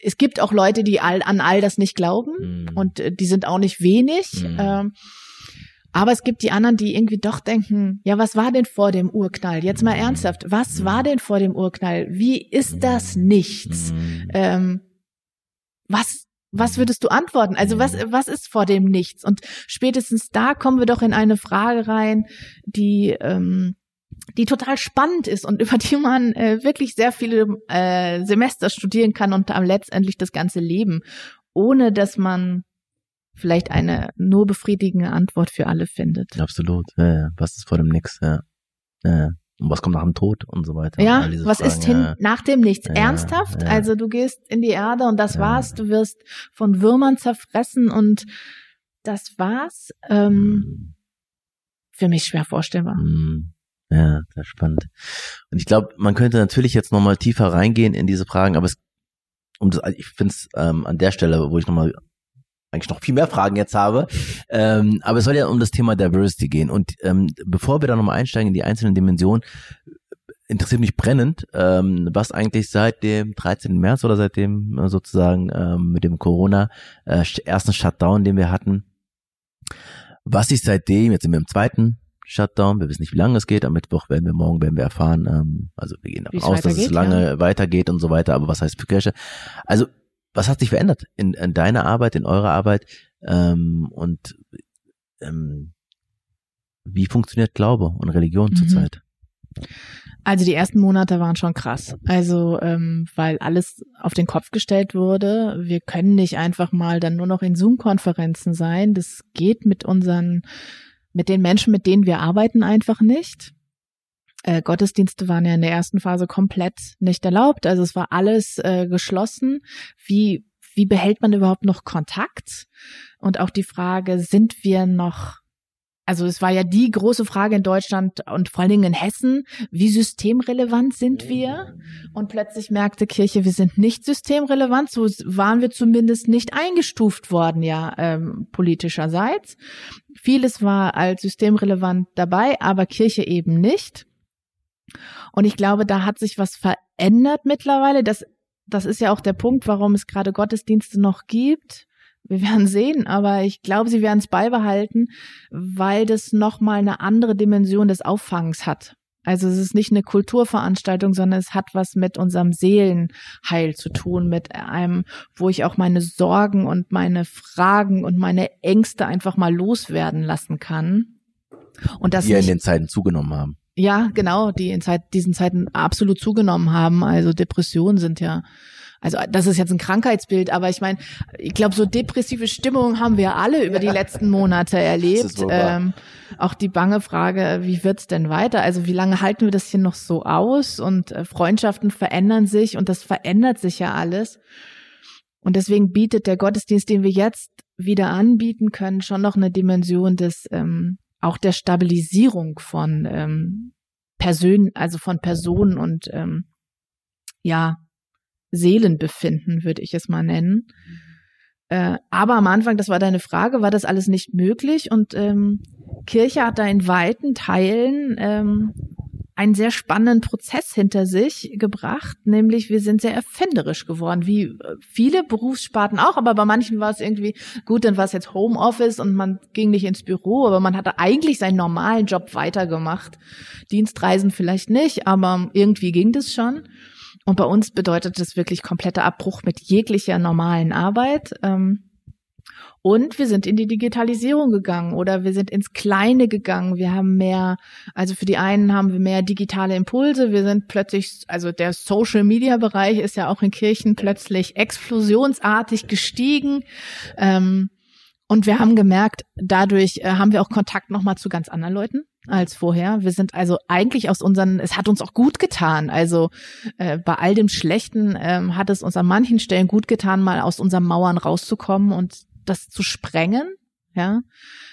B: es gibt auch Leute, die all, an all das nicht glauben und äh, die sind auch nicht wenig. Ähm, aber es gibt die anderen, die irgendwie doch denken, ja, was war denn vor dem Urknall? Jetzt mal ernsthaft, was war denn vor dem Urknall? Wie ist das nichts? Ähm, was, was würdest du antworten? Also was, was ist vor dem Nichts? Und spätestens da kommen wir doch in eine Frage rein, die, ähm, die total spannend ist und über die man äh, wirklich sehr viele äh, Semester studieren kann und am letztendlich das ganze Leben, ohne dass man vielleicht eine nur befriedigende Antwort für alle findet.
A: Absolut. Ja, ja. Was ist vor dem Nix? Ja. Ja. Und was kommt nach dem Tod und so weiter.
B: Ja, was Fragen, ist hin ja. nach dem Nichts? Ernsthaft? Ja. Also du gehst in die Erde und das war's. Du wirst von Würmern zerfressen und das war's. Ähm, für mich schwer vorstellbar.
A: Hm. Ja, das ist spannend. Und ich glaube, man könnte natürlich jetzt nochmal tiefer reingehen in diese Fragen, aber es, um das, ich finde es ähm, an der Stelle, wo ich nochmal eigentlich noch viel mehr Fragen jetzt habe, ähm, aber es soll ja um das Thema Diversity gehen. Und ähm, bevor wir da nochmal einsteigen in die einzelnen Dimensionen, interessiert mich brennend, ähm, was eigentlich seit dem 13. März oder seitdem äh, sozusagen ähm, mit dem Corona äh, ersten Shutdown, den wir hatten, was sich seitdem, jetzt sind wir im zweiten Shutdown, wir wissen nicht, wie lange es geht, am Mittwoch werden wir, morgen werden wir erfahren, ähm, also wir gehen davon aus, dass es lange ja. weitergeht und so weiter, aber was heißt für Kirche? Also, was hat sich verändert in, in deiner Arbeit, in eurer Arbeit ähm, und ähm, wie funktioniert Glaube und Religion mhm. zurzeit?
B: Also die ersten Monate waren schon krass. Also ähm, weil alles auf den Kopf gestellt wurde. Wir können nicht einfach mal dann nur noch in Zoom-Konferenzen sein. Das geht mit unseren, mit den Menschen, mit denen wir arbeiten, einfach nicht. Äh, Gottesdienste waren ja in der ersten Phase komplett nicht erlaubt. Also es war alles äh, geschlossen. Wie wie behält man überhaupt noch Kontakt? Und auch die Frage, sind wir noch also es war ja die große Frage in Deutschland und vor allen Dingen in Hessen, wie systemrelevant sind wir? Und plötzlich merkte Kirche, wir sind nicht systemrelevant, so waren wir zumindest nicht eingestuft worden, ja, ähm, politischerseits. Vieles war als systemrelevant dabei, aber Kirche eben nicht. Und ich glaube, da hat sich was verändert mittlerweile. Das, das ist ja auch der Punkt, warum es gerade Gottesdienste noch gibt wir werden sehen, aber ich glaube, sie werden es beibehalten, weil das nochmal eine andere Dimension des Auffangs hat. Also es ist nicht eine Kulturveranstaltung, sondern es hat was mit unserem Seelenheil zu tun, mit einem, wo ich auch meine Sorgen und meine Fragen und meine Ängste einfach mal loswerden lassen kann.
A: Und das die ja in den Zeiten zugenommen haben.
B: Ja, genau, die in Zeit, diesen Zeiten absolut zugenommen haben. Also Depressionen sind ja also das ist jetzt ein Krankheitsbild, aber ich meine, ich glaube, so depressive Stimmung haben wir alle über die letzten Monate erlebt. Ähm, auch die bange Frage, wie wird's denn weiter? Also wie lange halten wir das hier noch so aus? Und äh, Freundschaften verändern sich und das verändert sich ja alles. Und deswegen bietet der Gottesdienst, den wir jetzt wieder anbieten können, schon noch eine Dimension des ähm, auch der Stabilisierung von ähm, Personen, also von Personen und ähm, ja Seelenbefinden, würde ich es mal nennen. Äh, aber am Anfang, das war deine Frage, war das alles nicht möglich und ähm, Kirche hat da in weiten Teilen ähm, einen sehr spannenden Prozess hinter sich gebracht, nämlich wir sind sehr erfinderisch geworden, wie äh, viele Berufssparten auch, aber bei manchen war es irgendwie, gut, dann war es jetzt Homeoffice und man ging nicht ins Büro, aber man hatte eigentlich seinen normalen Job weitergemacht. Dienstreisen vielleicht nicht, aber irgendwie ging das schon. Und bei uns bedeutet das wirklich kompletter Abbruch mit jeglicher normalen Arbeit. Ähm, und wir sind in die Digitalisierung gegangen oder wir sind ins Kleine gegangen. Wir haben mehr, also für die einen haben wir mehr digitale Impulse. Wir sind plötzlich, also der Social Media Bereich ist ja auch in Kirchen plötzlich explosionsartig gestiegen. Ähm, und wir haben gemerkt, dadurch äh, haben wir auch Kontakt nochmal zu ganz anderen Leuten als vorher. Wir sind also eigentlich aus unseren, es hat uns auch gut getan. Also äh, bei all dem Schlechten ähm, hat es uns an manchen Stellen gut getan, mal aus unseren Mauern rauszukommen und das zu sprengen. Ja,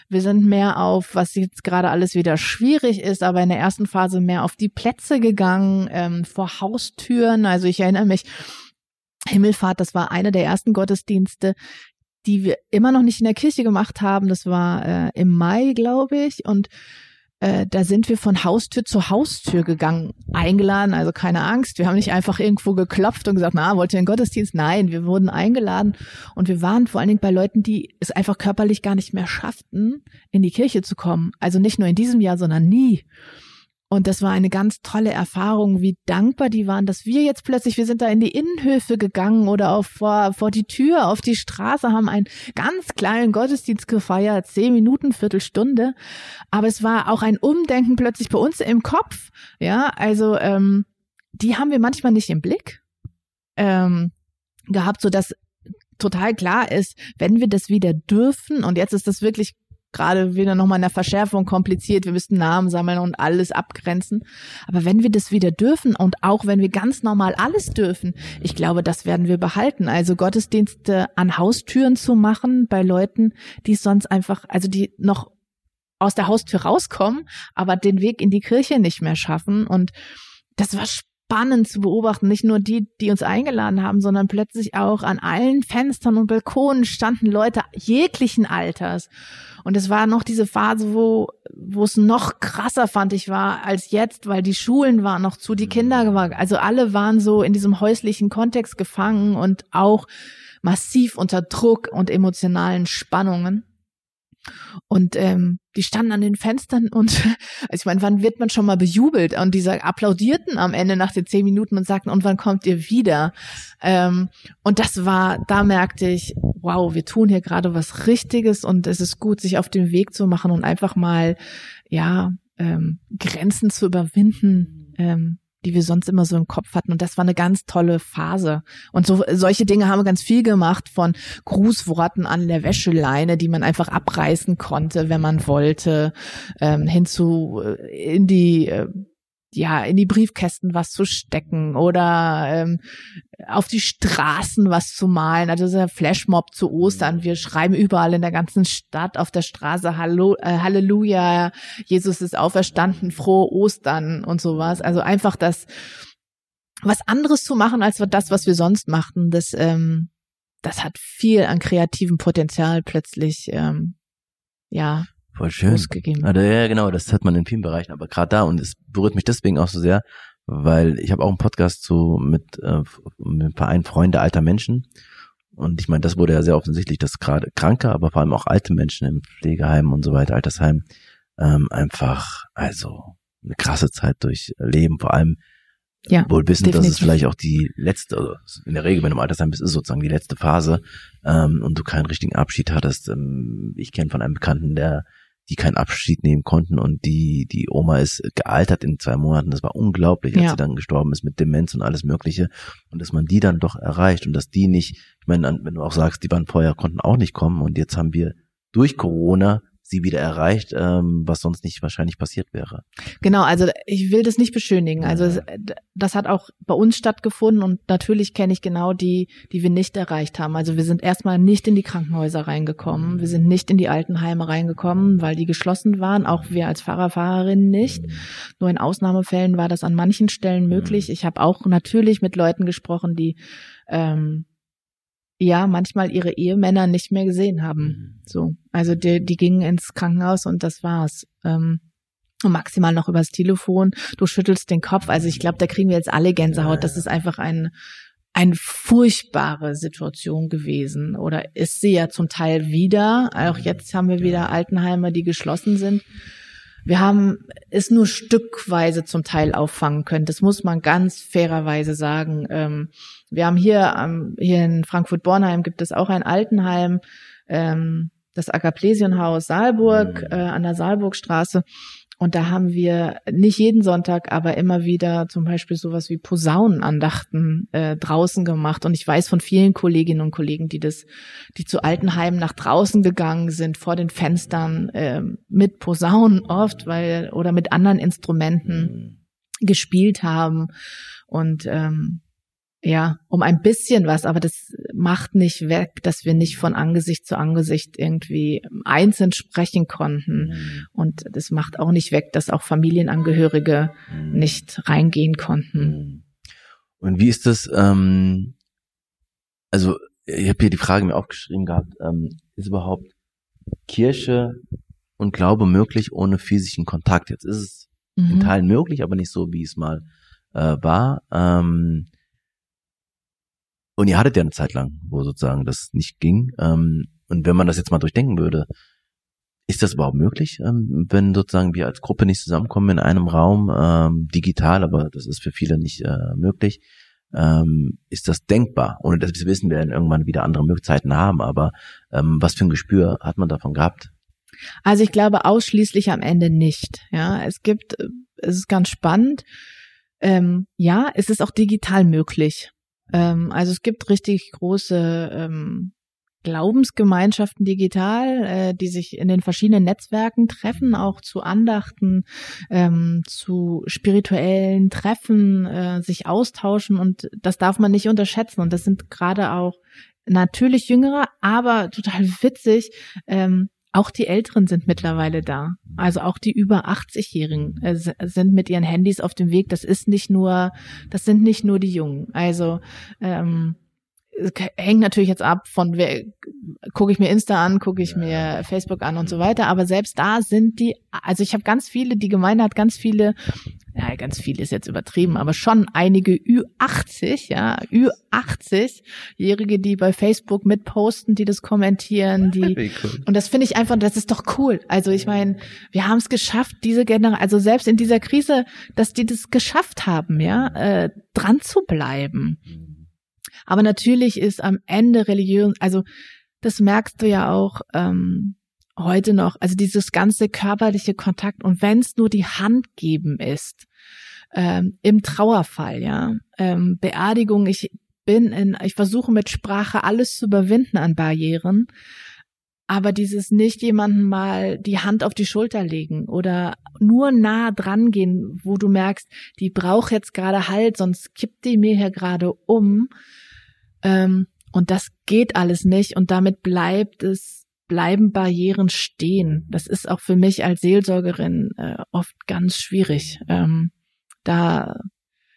B: wir sind mehr auf, was jetzt gerade alles wieder schwierig ist, aber in der ersten Phase mehr auf die Plätze gegangen, ähm, vor Haustüren. Also ich erinnere mich, Himmelfahrt, das war einer der ersten Gottesdienste, die wir immer noch nicht in der Kirche gemacht haben. Das war äh, im Mai, glaube ich. Und äh, da sind wir von Haustür zu Haustür gegangen, eingeladen, also keine Angst. Wir haben nicht einfach irgendwo geklopft und gesagt, na, wollt ihr einen Gottesdienst? Nein, wir wurden eingeladen und wir waren vor allen Dingen bei Leuten, die es einfach körperlich gar nicht mehr schafften, in die Kirche zu kommen. Also nicht nur in diesem Jahr, sondern nie. Und das war eine ganz tolle Erfahrung, wie dankbar die waren, dass wir jetzt plötzlich, wir sind da in die Innenhöfe gegangen oder auf, vor, vor die Tür, auf die Straße, haben einen ganz kleinen Gottesdienst gefeiert, zehn Minuten, Viertelstunde. Aber es war auch ein Umdenken plötzlich bei uns im Kopf. Ja, also ähm, die haben wir manchmal nicht im Blick ähm, gehabt, so dass total klar ist, wenn wir das wieder dürfen, und jetzt ist das wirklich gerade wieder nochmal in der Verschärfung kompliziert. Wir müssten Namen sammeln und alles abgrenzen. Aber wenn wir das wieder dürfen und auch wenn wir ganz normal alles dürfen, ich glaube, das werden wir behalten. Also Gottesdienste an Haustüren zu machen bei Leuten, die sonst einfach, also die noch aus der Haustür rauskommen, aber den Weg in die Kirche nicht mehr schaffen. Und das war spannend zu beobachten. Nicht nur die, die uns eingeladen haben, sondern plötzlich auch an allen Fenstern und Balkonen standen Leute jeglichen Alters. Und es war noch diese Phase, wo, wo es noch krasser fand ich war als jetzt, weil die Schulen waren noch zu, die Kinder waren, also alle waren so in diesem häuslichen Kontext gefangen und auch massiv unter Druck und emotionalen Spannungen. Und ähm, die standen an den Fenstern und also ich meine, wann wird man schon mal bejubelt? Und die applaudierten am Ende nach den zehn Minuten und sagten, und wann kommt ihr wieder? Ähm, und das war, da merkte ich, wow, wir tun hier gerade was Richtiges und es ist gut, sich auf den Weg zu machen und einfach mal, ja, ähm, Grenzen zu überwinden, ähm, die wir sonst immer so im Kopf hatten. Und das war eine ganz tolle Phase. Und so solche Dinge haben wir ganz viel gemacht, von Grußworten an der Wäscheleine, die man einfach abreißen konnte, wenn man wollte, ähm, hinzu äh, in die äh, ja, in die Briefkästen was zu stecken oder ähm, auf die Straßen was zu malen. Also dieser Flashmob zu Ostern. Wir schreiben überall in der ganzen Stadt auf der Straße Hallo, äh, Halleluja, Jesus ist auferstanden, frohe Ostern und sowas. Also einfach das, was anderes zu machen als das, was wir sonst machten, das, ähm, das hat viel an kreativem Potenzial plötzlich, ähm, ja,
A: Voll schön.
B: Ausgegeben.
A: Also, ja, genau, das hat man in vielen Bereichen, aber gerade da und es berührt mich deswegen auch so sehr, weil ich habe auch einen Podcast so mit, äh, mit einem Verein Freunde alter Menschen und ich meine, das wurde ja sehr offensichtlich, dass gerade kranke, aber vor allem auch alte Menschen im Pflegeheim und so weiter, Altersheim, ähm, einfach, also eine krasse Zeit durchleben, vor allem ja, wohl wissen, definitiv. dass es vielleicht auch die letzte, also in der Regel, wenn du im Altersheim bist, ist sozusagen die letzte Phase ähm, und du keinen richtigen Abschied hattest. Ähm, ich kenne von einem Bekannten, der die keinen Abschied nehmen konnten und die die Oma ist gealtert in zwei Monaten. Das war unglaublich, als ja. sie dann gestorben ist mit Demenz und alles Mögliche und dass man die dann doch erreicht und dass die nicht, ich meine, wenn du auch sagst, die waren vorher konnten auch nicht kommen und jetzt haben wir durch Corona sie wieder erreicht, ähm, was sonst nicht wahrscheinlich passiert wäre.
B: Genau, also ich will das nicht beschönigen. Also ja. das hat auch bei uns stattgefunden und natürlich kenne ich genau die, die wir nicht erreicht haben. Also wir sind erstmal nicht in die Krankenhäuser reingekommen, wir sind nicht in die Altenheime reingekommen, weil die geschlossen waren, auch wir als Fahrer, Fahrerinnen nicht. Mhm. Nur in Ausnahmefällen war das an manchen Stellen möglich. Mhm. Ich habe auch natürlich mit Leuten gesprochen, die ähm, ja manchmal ihre Ehemänner nicht mehr gesehen haben. Mhm. So, also die, die gingen ins Krankenhaus und das war's. Ähm, und maximal noch übers Telefon. Du schüttelst den Kopf. Also ich glaube, da kriegen wir jetzt alle Gänsehaut. Das ist einfach ein eine furchtbare Situation gewesen oder ist sie ja zum Teil wieder. Auch jetzt haben wir wieder Altenheime, die geschlossen sind. Wir haben es nur stückweise zum Teil auffangen können. Das muss man ganz fairerweise sagen. Wir haben hier, ähm, hier in Frankfurt-Bornheim gibt es auch ein Altenheim, ähm, das Agaplesienhaus Saalburg mhm. äh, an der Saalburgstraße. Und da haben wir nicht jeden Sonntag, aber immer wieder zum Beispiel sowas wie Posaunenandachten äh, draußen gemacht. Und ich weiß von vielen Kolleginnen und Kollegen, die das, die zu Altenheimen nach draußen gegangen sind, vor den Fenstern äh, mit Posaunen oft, weil oder mit anderen Instrumenten mhm. gespielt haben. Und ähm, ja, um ein bisschen was, aber das macht nicht weg, dass wir nicht von Angesicht zu Angesicht irgendwie einzeln sprechen konnten. Mhm. Und das macht auch nicht weg, dass auch Familienangehörige mhm. nicht reingehen konnten. Mhm.
A: Und wie ist das, ähm, also ich habe hier die Frage mir aufgeschrieben gehabt, ähm, ist überhaupt Kirche und Glaube möglich ohne physischen Kontakt? Jetzt ist es in mhm. Teilen möglich, aber nicht so, wie es mal äh, war. Ähm, und ihr hattet ja eine Zeit lang, wo sozusagen das nicht ging. Ähm, und wenn man das jetzt mal durchdenken würde, ist das überhaupt möglich, ähm, wenn sozusagen wir als Gruppe nicht zusammenkommen in einem Raum, ähm, digital, aber das ist für viele nicht äh, möglich, ähm, ist das denkbar, ohne dass wir wissen, wir werden irgendwann wieder andere Möglichkeiten haben, aber ähm, was für ein Gespür hat man davon gehabt?
B: Also ich glaube ausschließlich am Ende nicht. Ja, es gibt, es ist ganz spannend. Ähm, ja, es ist auch digital möglich. Ähm, also es gibt richtig große ähm, Glaubensgemeinschaften digital, äh, die sich in den verschiedenen Netzwerken treffen, auch zu Andachten, ähm, zu spirituellen Treffen, äh, sich austauschen und das darf man nicht unterschätzen. Und das sind gerade auch natürlich jüngere, aber total witzig. Ähm, auch die Älteren sind mittlerweile da. Also auch die über 80-Jährigen äh, sind mit ihren Handys auf dem Weg. Das ist nicht nur, das sind nicht nur die Jungen. Also ähm, hängt natürlich jetzt ab von wer gucke ich mir Insta an, gucke ich mir Facebook an und so weiter, aber selbst da sind die also ich habe ganz viele, die Gemeinde hat ganz viele ja, ganz viele ist jetzt übertrieben, aber schon einige Ü80, ja, Ü80-Jährige, die bei Facebook mitposten, die das kommentieren, die cool. und das finde ich einfach, das ist doch cool. Also ich meine, wir haben es geschafft, diese Generation, also selbst in dieser Krise, dass die das geschafft haben, ja, äh, dran zu bleiben. Aber natürlich ist am Ende Religion, also das merkst du ja auch ähm, heute noch, also dieses ganze körperliche Kontakt und wenn es nur die Hand geben ist, ähm, im Trauerfall, ja, ähm, Beerdigung, ich bin in, ich versuche mit Sprache alles zu überwinden an Barrieren, aber dieses nicht jemanden mal die Hand auf die Schulter legen oder nur nah dran gehen, wo du merkst, die braucht jetzt gerade Halt, sonst kippt die mir hier gerade um. Ähm, und das geht alles nicht und damit bleibt es, bleiben Barrieren stehen. Das ist auch für mich als Seelsorgerin äh, oft ganz schwierig, ähm, da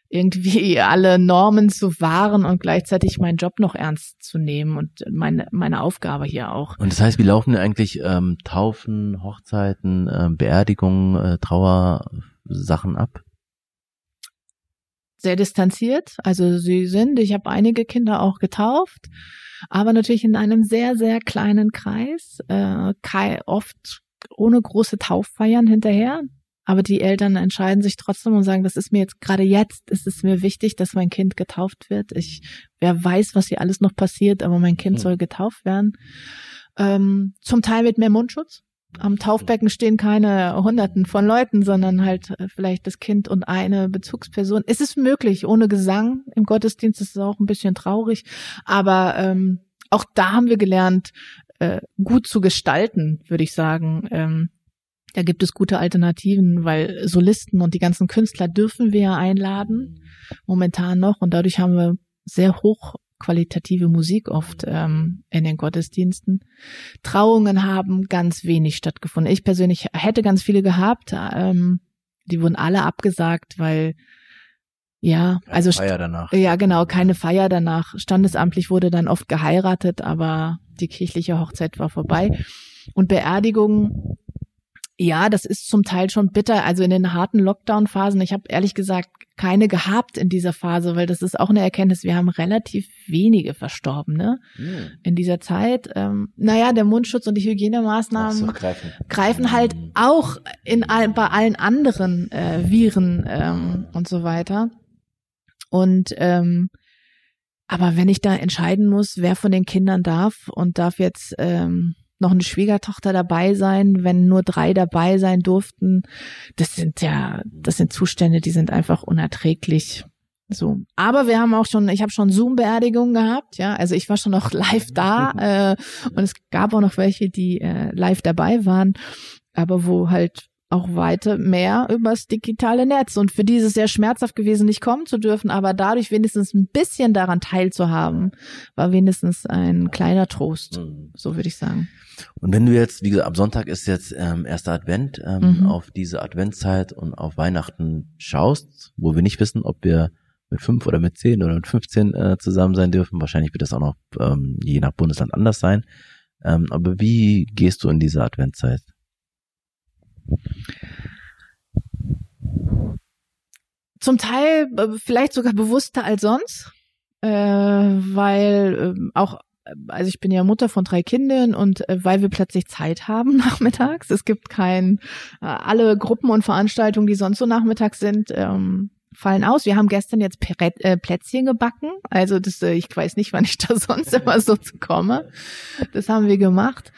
B: irgendwie alle Normen zu wahren und gleichzeitig meinen Job noch ernst zu nehmen und meine, meine Aufgabe hier auch.
A: Und das heißt, wie laufen eigentlich ähm, Taufen, Hochzeiten, äh, Beerdigungen, äh, Trauersachen ab?
B: Sehr distanziert. Also sie sind, ich habe einige Kinder auch getauft, aber natürlich in einem sehr, sehr kleinen Kreis, äh, oft ohne große Tauffeiern hinterher. Aber die Eltern entscheiden sich trotzdem und sagen, das ist mir jetzt gerade jetzt, ist es mir wichtig, dass mein Kind getauft wird. Ich, wer weiß, was hier alles noch passiert, aber mein Kind hm. soll getauft werden. Ähm, zum Teil mit mehr Mundschutz am Taufbecken stehen keine Hunderten von Leuten, sondern halt äh, vielleicht das Kind und eine Bezugsperson. Es ist möglich, ohne Gesang. Im Gottesdienst ist es auch ein bisschen traurig, aber ähm, auch da haben wir gelernt, äh, gut zu gestalten, würde ich sagen. Ähm, da gibt es gute Alternativen, weil Solisten und die ganzen Künstler dürfen wir ja einladen, momentan noch. Und dadurch haben wir sehr hoch qualitative Musik oft ähm, in den Gottesdiensten. Trauungen haben ganz wenig stattgefunden. Ich persönlich hätte ganz viele gehabt. Ähm, die wurden alle abgesagt, weil ja,
A: keine
B: also
A: Feier danach.
B: Ja, genau, keine Feier danach. Standesamtlich wurde dann oft geheiratet, aber die kirchliche Hochzeit war vorbei. Und Beerdigungen ja, das ist zum Teil schon bitter. Also in den harten Lockdown-Phasen, ich habe ehrlich gesagt keine gehabt in dieser Phase, weil das ist auch eine Erkenntnis. Wir haben relativ wenige Verstorbene mhm. in dieser Zeit. Ähm, naja, der Mundschutz und die Hygienemaßnahmen so, greifen. greifen. halt mhm. auch in all, bei allen anderen äh, Viren ähm, und so weiter. Und ähm, aber wenn ich da entscheiden muss, wer von den Kindern darf und darf jetzt ähm, noch eine Schwiegertochter dabei sein, wenn nur drei dabei sein durften. Das sind ja, das sind Zustände, die sind einfach unerträglich. So. Aber wir haben auch schon, ich habe schon Zoom-Beerdigungen gehabt, ja. Also ich war schon noch live da äh, und es gab auch noch welche, die äh, live dabei waren, aber wo halt auch weiter mehr übers digitale Netz. Und für die ist es sehr schmerzhaft gewesen, nicht kommen zu dürfen, aber dadurch wenigstens ein bisschen daran teilzuhaben, war wenigstens ein kleiner Trost, mhm. so würde ich sagen.
A: Und wenn du jetzt, wie gesagt, am Sonntag ist jetzt ähm, erster Advent, ähm, mhm. auf diese Adventszeit und auf Weihnachten schaust, wo wir nicht wissen, ob wir mit fünf oder mit zehn oder mit 15 äh, zusammen sein dürfen. Wahrscheinlich wird das auch noch ähm, je nach Bundesland anders sein. Ähm, aber wie gehst du in diese Adventszeit?
B: Zum Teil äh, vielleicht sogar bewusster als sonst, äh, weil äh, auch also ich bin ja Mutter von drei Kindern und äh, weil wir plötzlich Zeit haben nachmittags, es gibt kein, äh, alle Gruppen und Veranstaltungen, die sonst so nachmittags sind, ähm, fallen aus. Wir haben gestern jetzt Peret, äh, Plätzchen gebacken, also das, äh, ich weiß nicht, wann ich da sonst immer so zu komme. Das haben wir gemacht.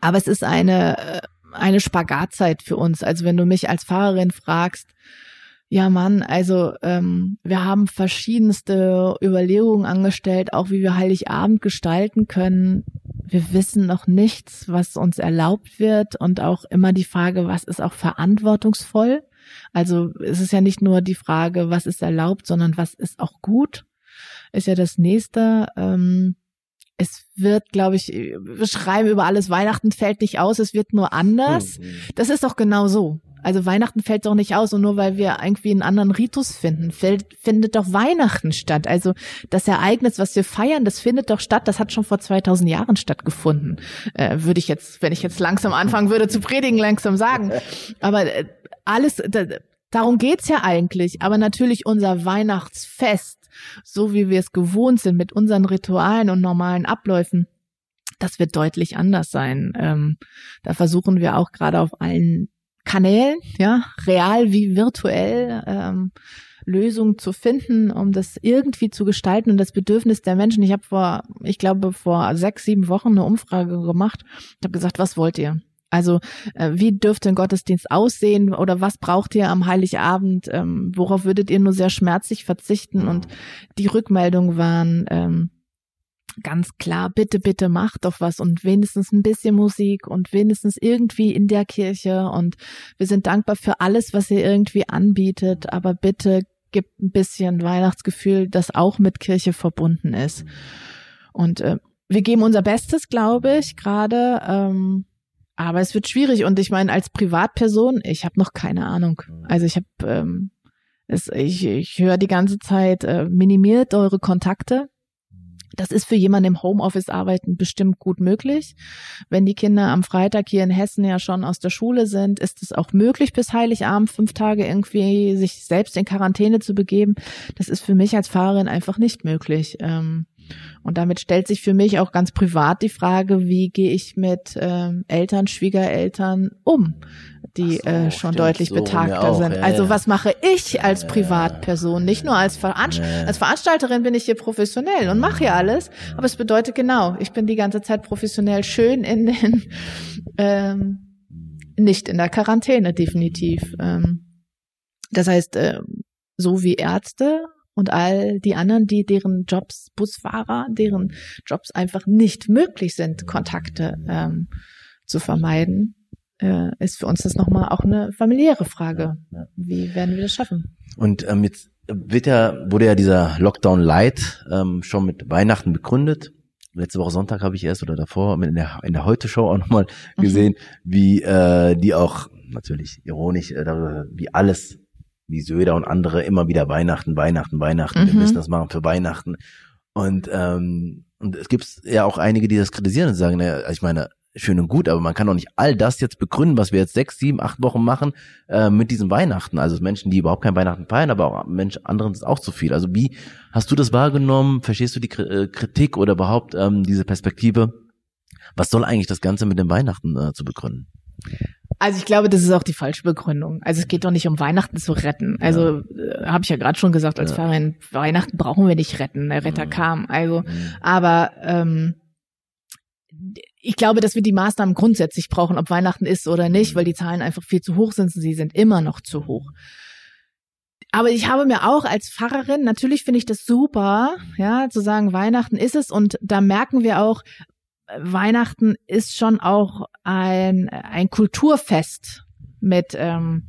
B: Aber es ist eine, äh, eine Spagatzeit für uns. Also wenn du mich als Fahrerin fragst, Ja, Mann, also ähm, wir haben verschiedenste Überlegungen angestellt, auch wie wir Heiligabend gestalten können. Wir wissen noch nichts, was uns erlaubt wird und auch immer die Frage, was ist auch verantwortungsvoll. Also es ist ja nicht nur die Frage, was ist erlaubt, sondern was ist auch gut, ist ja das nächste. Ähm, es wird, glaube ich, wir schreiben über alles, Weihnachten fällt nicht aus, es wird nur anders. Mhm. Das ist doch genau so. Also Weihnachten fällt doch nicht aus und nur weil wir irgendwie einen anderen Ritus finden, fällt, findet doch Weihnachten statt. Also das Ereignis, was wir feiern, das findet doch statt. Das hat schon vor 2000 Jahren stattgefunden. Äh, würde ich jetzt, wenn ich jetzt langsam anfangen würde zu predigen, langsam sagen. Aber äh, alles, da, darum geht's ja eigentlich. Aber natürlich unser Weihnachtsfest, so wie wir es gewohnt sind mit unseren Ritualen und normalen Abläufen, das wird deutlich anders sein. Ähm, da versuchen wir auch gerade auf allen Kanälen, ja, real wie virtuell, ähm, Lösungen zu finden, um das irgendwie zu gestalten und das Bedürfnis der Menschen. Ich habe vor, ich glaube, vor sechs, sieben Wochen eine Umfrage gemacht. Ich habe gesagt, was wollt ihr? Also äh, wie dürfte ein Gottesdienst aussehen oder was braucht ihr am Heiligabend? Ähm, worauf würdet ihr nur sehr schmerzlich verzichten? Und die Rückmeldungen waren, ähm, ganz klar, bitte, bitte macht doch was und wenigstens ein bisschen Musik und wenigstens irgendwie in der Kirche und wir sind dankbar für alles, was ihr irgendwie anbietet, aber bitte gibt ein bisschen Weihnachtsgefühl, das auch mit Kirche verbunden ist. Und äh, wir geben unser Bestes, glaube ich, gerade. Ähm, aber es wird schwierig und ich meine, als Privatperson, ich habe noch keine Ahnung. Also ich habe, ähm, es, ich, ich höre die ganze Zeit, äh, minimiert eure Kontakte. Das ist für jemanden im Homeoffice arbeiten bestimmt gut möglich. Wenn die Kinder am Freitag hier in Hessen ja schon aus der Schule sind, ist es auch möglich, bis Heiligabend fünf Tage irgendwie sich selbst in Quarantäne zu begeben. Das ist für mich als Fahrerin einfach nicht möglich. Ähm, und damit stellt sich für mich auch ganz privat die Frage, wie gehe ich mit ähm, Eltern, Schwiegereltern um, die so, äh, schon deutlich so, betagter sind. Ja, also was mache ich als Privatperson? Nicht nur als, Veranst ja. als Veranstalterin bin ich hier professionell und mache hier alles, aber es bedeutet genau, ich bin die ganze Zeit professionell schön in den ähm, nicht in der Quarantäne definitiv. Ähm, das heißt, äh, so wie Ärzte und all die anderen, die deren Jobs, Busfahrer, deren Jobs einfach nicht möglich sind, Kontakte ähm, zu vermeiden, äh, ist für uns das nochmal auch eine familiäre Frage. Wie werden wir das schaffen?
A: Und ähm, jetzt wird ja, wurde ja dieser Lockdown Light ähm, schon mit Weihnachten begründet. Letzte Woche Sonntag habe ich erst oder davor in der, in der Heute-Show auch nochmal mhm. gesehen, mhm. wie äh, die auch natürlich ironisch äh, darüber, wie alles wie Söder und andere immer wieder Weihnachten, Weihnachten, Weihnachten, mhm. wir müssen das machen für Weihnachten. Und, ähm, und es gibt ja auch einige, die das kritisieren und sagen, naja, ich meine, schön und gut, aber man kann doch nicht all das jetzt begründen, was wir jetzt sechs, sieben, acht Wochen machen äh, mit diesem Weihnachten. Also Menschen, die überhaupt kein Weihnachten feiern, aber auch Menschen, anderen ist auch zu viel. Also wie hast du das wahrgenommen? Verstehst du die äh, Kritik oder überhaupt ähm, diese Perspektive? Was soll eigentlich das Ganze mit dem Weihnachten äh, zu begründen?
B: Also ich glaube, das ist auch die falsche Begründung. Also es geht doch nicht um Weihnachten zu retten. Also ja. äh, habe ich ja gerade schon gesagt, als ja. Verein, Weihnachten brauchen wir nicht retten. Der Retter mhm. kam. Also, mhm. aber ähm, ich glaube, dass wir die Maßnahmen grundsätzlich brauchen, ob Weihnachten ist oder nicht, mhm. weil die Zahlen einfach viel zu hoch sind. Sie sind immer noch zu hoch. Aber ich habe mir auch als Pfarrerin, natürlich finde ich das super, ja, zu sagen, Weihnachten ist es und da merken wir auch, Weihnachten ist schon auch ein, ein Kulturfest mit, ähm,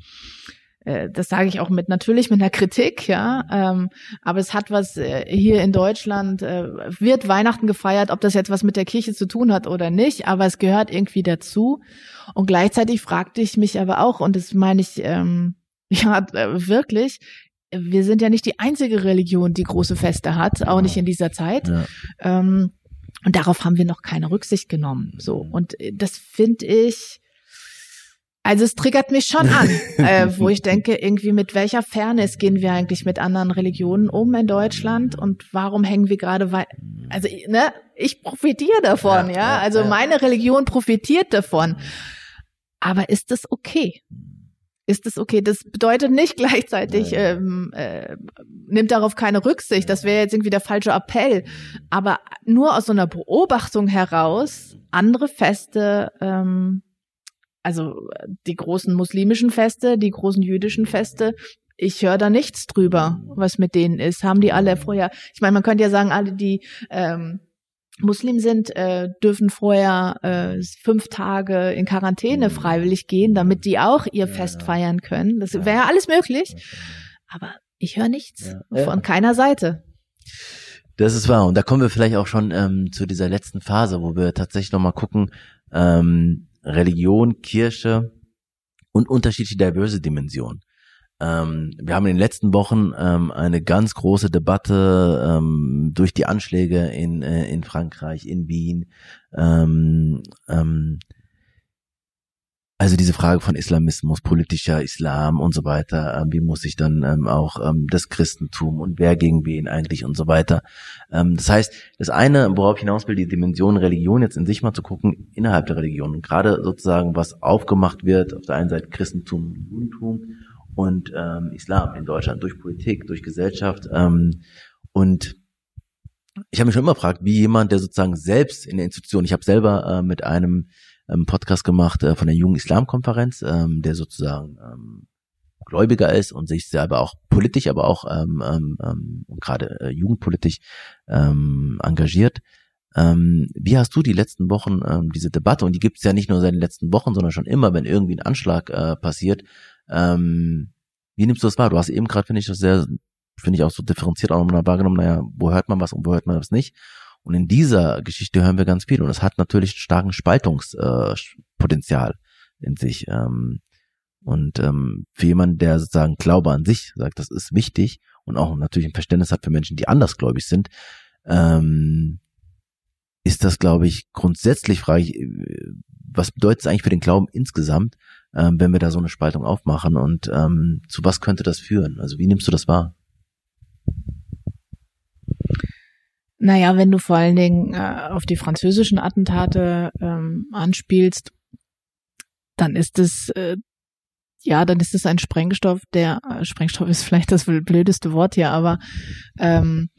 B: äh, das sage ich auch mit natürlich mit einer Kritik, ja, ähm, aber es hat was äh, hier in Deutschland äh, wird Weihnachten gefeiert, ob das jetzt was mit der Kirche zu tun hat oder nicht, aber es gehört irgendwie dazu. Und gleichzeitig fragte ich mich aber auch, und das meine ich ähm, ja äh, wirklich, wir sind ja nicht die einzige Religion, die große Feste hat, auch nicht in dieser Zeit. Ja. Ähm, und darauf haben wir noch keine Rücksicht genommen. So. Und äh, das finde ich, also es triggert mich schon an, äh, wo ich denke, irgendwie mit welcher Fairness gehen wir eigentlich mit anderen Religionen um in Deutschland und warum hängen wir gerade weit, also ne, ich profitiere davon, ja, ja? also meine Religion profitiert davon. Aber ist das okay? Ist es okay. Das bedeutet nicht gleichzeitig, ähm, äh, nimmt darauf keine Rücksicht. Das wäre jetzt irgendwie der falsche Appell. Aber nur aus so einer Beobachtung heraus, andere Feste, ähm, also die großen muslimischen Feste, die großen jüdischen Feste, ich höre da nichts drüber, was mit denen ist. Haben die alle vorher, ich meine, man könnte ja sagen, alle, die ähm, Muslim sind, äh, dürfen vorher äh, fünf Tage in Quarantäne freiwillig gehen, damit die auch ihr Fest feiern können. Das wäre ja alles möglich. Aber ich höre nichts von keiner Seite.
A: Das ist wahr. Und da kommen wir vielleicht auch schon ähm, zu dieser letzten Phase, wo wir tatsächlich nochmal gucken, ähm, Religion, Kirche und unterschiedliche diverse Dimensionen. Ähm, wir haben in den letzten Wochen ähm, eine ganz große Debatte ähm, durch die Anschläge in, äh, in Frankreich, in Wien, ähm, ähm, also diese Frage von Islamismus, politischer Islam und so weiter, ähm, wie muss sich dann auch das Christentum und wer gegen wen eigentlich und so weiter. Das heißt, das eine, worauf ich hinaus will, die Dimension Religion jetzt in sich mal zu gucken, innerhalb der Religion. Gerade sozusagen, was aufgemacht wird, auf der einen Seite Christentum und Judentum und ähm, Islam in Deutschland, durch Politik, durch Gesellschaft. Ähm, und ich habe mich schon immer gefragt, wie jemand, der sozusagen selbst in der Institution, ich habe selber äh, mit einem ähm, Podcast gemacht äh, von der Jungen Islamkonferenz, ähm, der sozusagen ähm, Gläubiger ist und sich selber auch politisch, aber auch ähm, ähm, ähm, gerade äh, jugendpolitisch ähm, engagiert. Ähm, wie hast du die letzten Wochen ähm, diese Debatte, und die gibt es ja nicht nur seit den letzten Wochen, sondern schon immer, wenn irgendwie ein Anschlag äh, passiert, ähm, wie nimmst du das wahr? Du hast eben gerade, finde ich, das sehr, finde ich auch so differenziert auch nochmal wahrgenommen, naja, wo hört man was und wo hört man was nicht. Und in dieser Geschichte hören wir ganz viel. Und es hat natürlich einen starken Spaltungspotenzial äh, in sich. Ähm, und ähm, für jemanden, der sozusagen Glaube an sich sagt, das ist wichtig und auch natürlich ein Verständnis hat für Menschen, die andersgläubig sind, ähm, ist das, glaube ich, grundsätzlich frage ich, äh, was bedeutet es eigentlich für den Glauben insgesamt, ähm, wenn wir da so eine Spaltung aufmachen und ähm, zu was könnte das führen? Also wie nimmst du das wahr?
B: Naja, wenn du vor allen Dingen äh, auf die französischen Attentate ähm, anspielst, dann ist es äh, ja, dann ist es ein Sprengstoff, der äh, Sprengstoff ist vielleicht das blödeste Wort hier, aber ähm,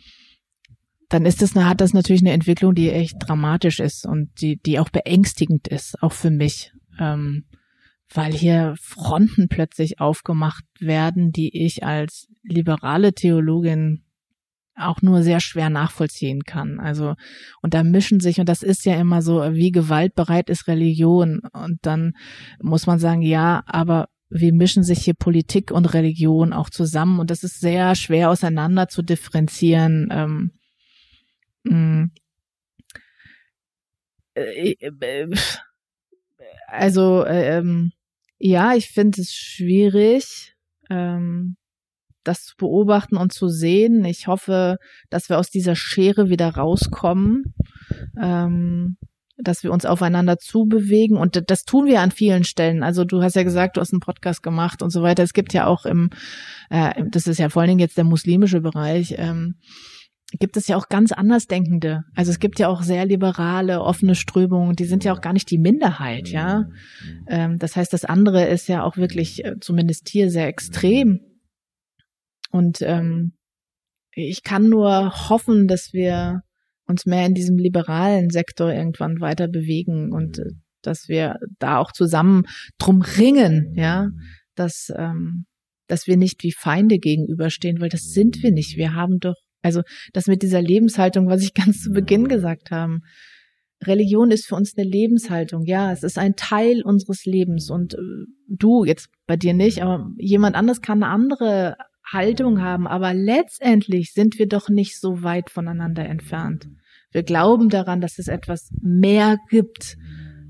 B: dann ist das, hat das natürlich eine Entwicklung, die echt dramatisch ist und die, die auch beängstigend ist, auch für mich, ähm, weil hier Fronten plötzlich aufgemacht werden, die ich als liberale Theologin auch nur sehr schwer nachvollziehen kann. Also, und da mischen sich, und das ist ja immer so, wie gewaltbereit ist Religion. Und dann muss man sagen, ja, aber wie mischen sich hier Politik und Religion auch zusammen. Und das ist sehr schwer auseinander zu differenzieren. Ähm, mm. äh, äh, also, ähm, ja, ich finde es schwierig. Ähm, das zu beobachten und zu sehen. Ich hoffe, dass wir aus dieser Schere wieder rauskommen, ähm, dass wir uns aufeinander zubewegen. Und das tun wir an vielen Stellen. Also du hast ja gesagt, du hast einen Podcast gemacht und so weiter. Es gibt ja auch im, äh, das ist ja vor allen Dingen jetzt der muslimische Bereich, ähm, gibt es ja auch ganz andersdenkende. Also es gibt ja auch sehr liberale, offene Strömungen, die sind ja auch gar nicht die Minderheit, ja. Ähm, das heißt, das andere ist ja auch wirklich, äh, zumindest hier, sehr extrem. Und ähm, ich kann nur hoffen, dass wir uns mehr in diesem liberalen Sektor irgendwann weiter bewegen und äh, dass wir da auch zusammen drum ringen, ja, dass, ähm, dass wir nicht wie Feinde gegenüberstehen, weil das sind wir nicht. Wir haben doch, also das mit dieser Lebenshaltung, was ich ganz zu Beginn gesagt habe, Religion ist für uns eine Lebenshaltung. Ja, es ist ein Teil unseres Lebens und äh, du jetzt bei dir nicht, aber jemand anderes kann eine andere Haltung haben, aber letztendlich sind wir doch nicht so weit voneinander entfernt. Wir glauben daran, dass es etwas mehr gibt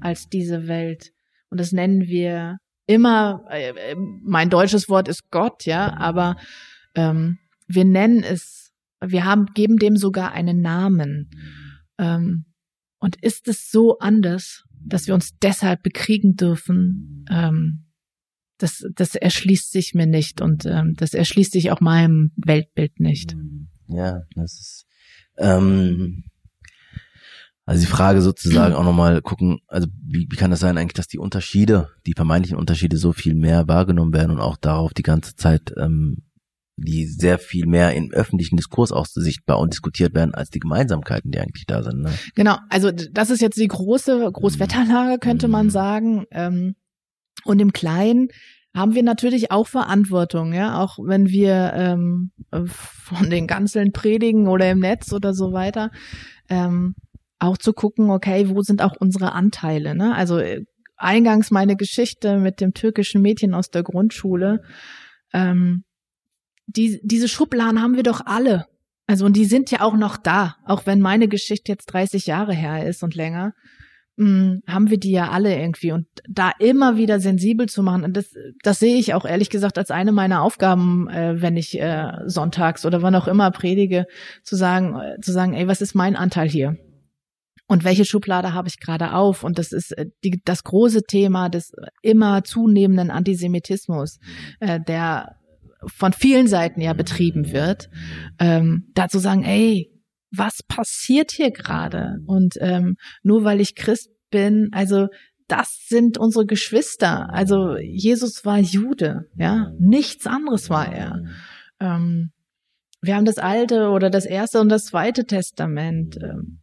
B: als diese Welt. Und das nennen wir immer, äh, äh, mein deutsches Wort ist Gott, ja, aber ähm, wir nennen es, wir haben, geben dem sogar einen Namen. Ähm, und ist es so anders, dass wir uns deshalb bekriegen dürfen? Ähm, das, das erschließt sich mir nicht und ähm, das erschließt sich auch meinem Weltbild nicht.
A: Ja, das ist ähm, also die Frage sozusagen auch nochmal gucken, also wie, wie kann das sein eigentlich, dass die Unterschiede, die vermeintlichen Unterschiede so viel mehr wahrgenommen werden und auch darauf die ganze Zeit ähm, die sehr viel mehr im öffentlichen Diskurs auch sichtbar und diskutiert werden als die Gemeinsamkeiten, die eigentlich da sind. Ne?
B: Genau, also das ist jetzt die große Großwetterlage, könnte man mhm. sagen. Ähm, und im Kleinen haben wir natürlich auch Verantwortung, ja, auch wenn wir ähm, von den Ganzeln predigen oder im Netz oder so weiter, ähm, auch zu gucken, okay, wo sind auch unsere Anteile, ne? Also äh, eingangs meine Geschichte mit dem türkischen Mädchen aus der Grundschule, ähm, die, diese Schubladen haben wir doch alle. Also und die sind ja auch noch da, auch wenn meine Geschichte jetzt 30 Jahre her ist und länger, mh, hm, haben wir die ja alle irgendwie. Und da immer wieder sensibel zu machen, und das, das sehe ich auch ehrlich gesagt als eine meiner Aufgaben, äh, wenn ich äh, sonntags oder wann auch immer predige, zu sagen, äh, zu sagen, ey, was ist mein Anteil hier? Und welche Schublade habe ich gerade auf? Und das ist äh, die, das große Thema des immer zunehmenden Antisemitismus, äh, der von vielen Seiten ja betrieben wird, ähm, dazu sagen, ey, was passiert hier gerade? Und ähm, nur weil ich Christ bin, also das sind unsere Geschwister. Also Jesus war Jude, ja, nichts anderes war er. Ähm, wir haben das alte oder das erste und das zweite Testament. Ähm,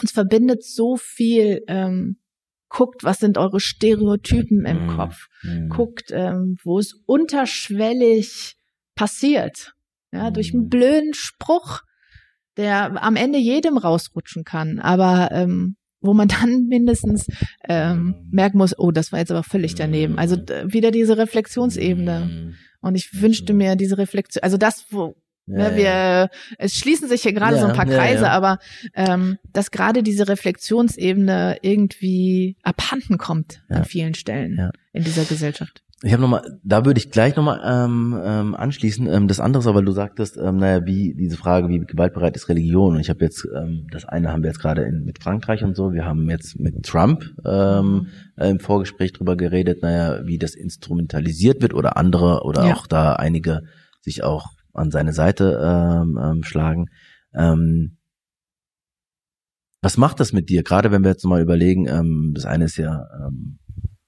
B: uns verbindet so viel. Ähm, guckt, was sind eure Stereotypen im mhm. Kopf. Mhm. Guckt, ähm, wo es unterschwellig passiert. Ja, durch einen mhm. blöden Spruch, der am Ende jedem rausrutschen kann, aber ähm, wo man dann mindestens ähm, merken muss, oh, das war jetzt aber völlig daneben. Also wieder diese Reflexionsebene. Mhm. Und ich wünschte mir diese Reflexion, also das, wo ja, ne, wir, ja. es schließen sich hier gerade ja, so ein paar Kreise, aber ähm, dass gerade diese Reflexionsebene irgendwie abhanden kommt an vielen Stellen in dieser Gesellschaft.
A: Ich habe nochmal, da würde ich gleich nochmal ähm, ähm, anschließen. Ähm, das andere ist aber, du sagtest, ähm, naja, wie diese Frage, wie gewaltbereit ist Religion? Und ich habe jetzt, ähm, das eine haben wir jetzt gerade in, mit Frankreich und so, wir haben jetzt mit Trump ähm, äh, im Vorgespräch drüber geredet, naja, wie das instrumentalisiert wird oder andere oder ja. auch da einige sich auch an seine Seite ähm, ähm, schlagen. Ähm, was macht das mit dir? Gerade wenn wir jetzt mal überlegen, ähm, das eine ist ja ähm,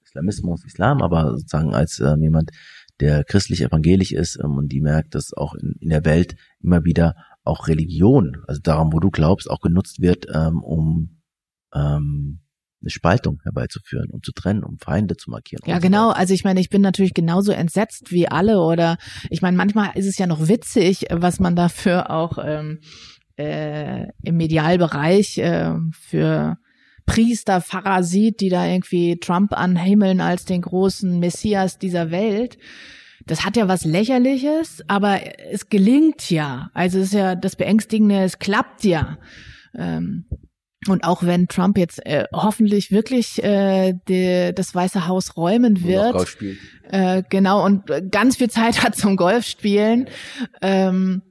A: Islamismus, Islam, aber sozusagen als ähm, jemand, der christlich-evangelisch ist ähm, und die merkt, dass auch in, in der Welt immer wieder auch Religion, also daran, wo du glaubst, auch genutzt wird, ähm, um ähm, eine Spaltung herbeizuführen, um zu trennen, um Feinde zu markieren.
B: Ja, genau. Also ich meine, ich bin natürlich genauso entsetzt wie alle oder ich meine, manchmal ist es ja noch witzig, was man dafür auch ähm, äh, im Medialbereich äh, für Priester, Pfarrer sieht, die da irgendwie Trump anhimmeln als den großen Messias dieser Welt. Das hat ja was Lächerliches, aber es gelingt ja. Also es ist ja das Beängstigende, es klappt ja. Ähm, und auch wenn Trump jetzt äh, hoffentlich wirklich äh, die, das Weiße Haus räumen wird, äh, genau und ganz viel Zeit hat zum Golfspielen, ähm,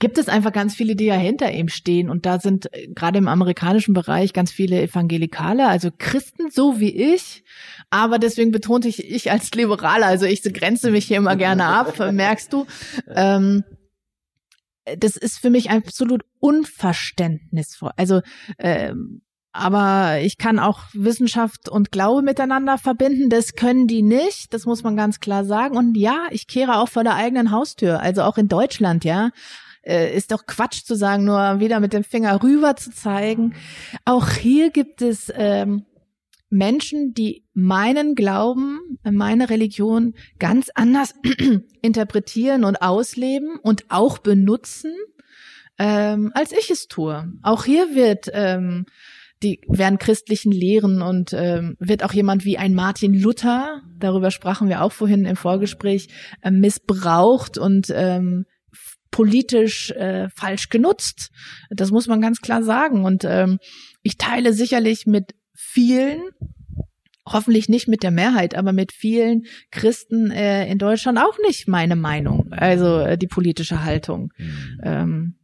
B: gibt es einfach ganz viele, die ja hinter ihm stehen. Und da sind äh, gerade im amerikanischen Bereich ganz viele Evangelikale, also Christen, so wie ich. Aber deswegen betonte ich, ich als Liberaler, also ich grenze mich hier immer gerne ab, merkst du. Ähm, das ist für mich absolut unverständnisvoll. Also ähm, aber ich kann auch Wissenschaft und Glaube miteinander verbinden. Das können die nicht. Das muss man ganz klar sagen. Und ja, ich kehre auch vor der eigenen Haustür. Also auch in Deutschland, ja äh, ist doch Quatsch zu sagen, nur wieder mit dem Finger rüber zu zeigen. Auch hier gibt es ähm, Menschen, die meinen Glauben, meine Religion ganz anders interpretieren und ausleben und auch benutzen, ähm, als ich es tue. Auch hier wird ähm, die werden christlichen Lehren und ähm, wird auch jemand wie ein Martin Luther, darüber sprachen wir auch vorhin im Vorgespräch, äh, missbraucht und ähm, politisch äh, falsch genutzt. Das muss man ganz klar sagen. Und ähm, ich teile sicherlich mit vielen, hoffentlich nicht mit der Mehrheit, aber mit vielen Christen äh, in Deutschland auch nicht meine Meinung, also äh, die politische Haltung. Mhm. Ähm,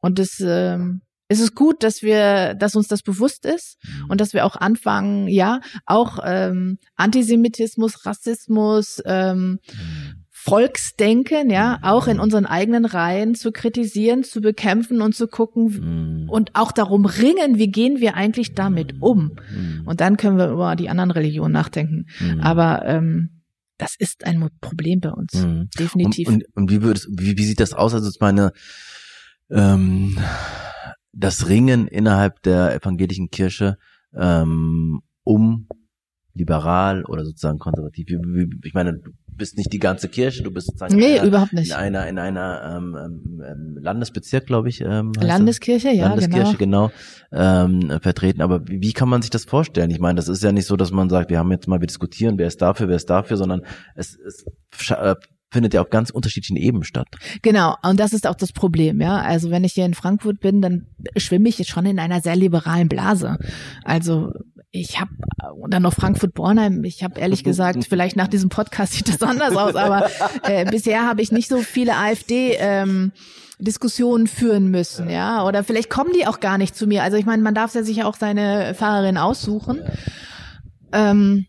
B: und es, ähm, es ist gut, dass wir, dass uns das bewusst ist mhm. und dass wir auch anfangen, ja, auch ähm, Antisemitismus, Rassismus, ähm, mhm. Volksdenken, ja, auch in unseren eigenen Reihen zu kritisieren, zu bekämpfen und zu gucken mm. und auch darum ringen, wie gehen wir eigentlich damit um? Mm. Und dann können wir über die anderen Religionen nachdenken. Aber ähm, das ist ein Problem bei uns, definitiv.
A: Und, und, und wie, würdest, wie, wie sieht das aus? Also ich meine, ähm, das Ringen innerhalb der evangelischen Kirche ähm, um liberal oder sozusagen konservativ. Ich meine, bist nicht die ganze Kirche, du bist sozusagen
B: nee,
A: in einer,
B: überhaupt nicht.
A: in einer, in einer ähm, ähm, Landesbezirk, glaube ich. Ähm,
B: Landeskirche, ja,
A: Landeskirche, genau, genau ähm, vertreten. Aber wie, wie kann man sich das vorstellen? Ich meine, das ist ja nicht so, dass man sagt, wir haben jetzt mal, wir diskutieren, wer ist dafür, wer ist dafür, sondern es, es äh, findet ja auf ganz unterschiedlichen Ebenen statt.
B: Genau, und das ist auch das Problem, ja. Also wenn ich hier in Frankfurt bin, dann schwimme ich schon in einer sehr liberalen Blase. Also ich habe und dann noch Frankfurt Bornheim. Ich habe ehrlich gesagt, vielleicht nach diesem Podcast sieht das anders aus, aber äh, bisher habe ich nicht so viele AfD. Ähm, Diskussionen führen müssen, ja, oder vielleicht kommen die auch gar nicht zu mir. Also ich meine, man darf ja sicher auch seine Fahrerin aussuchen. Ähm,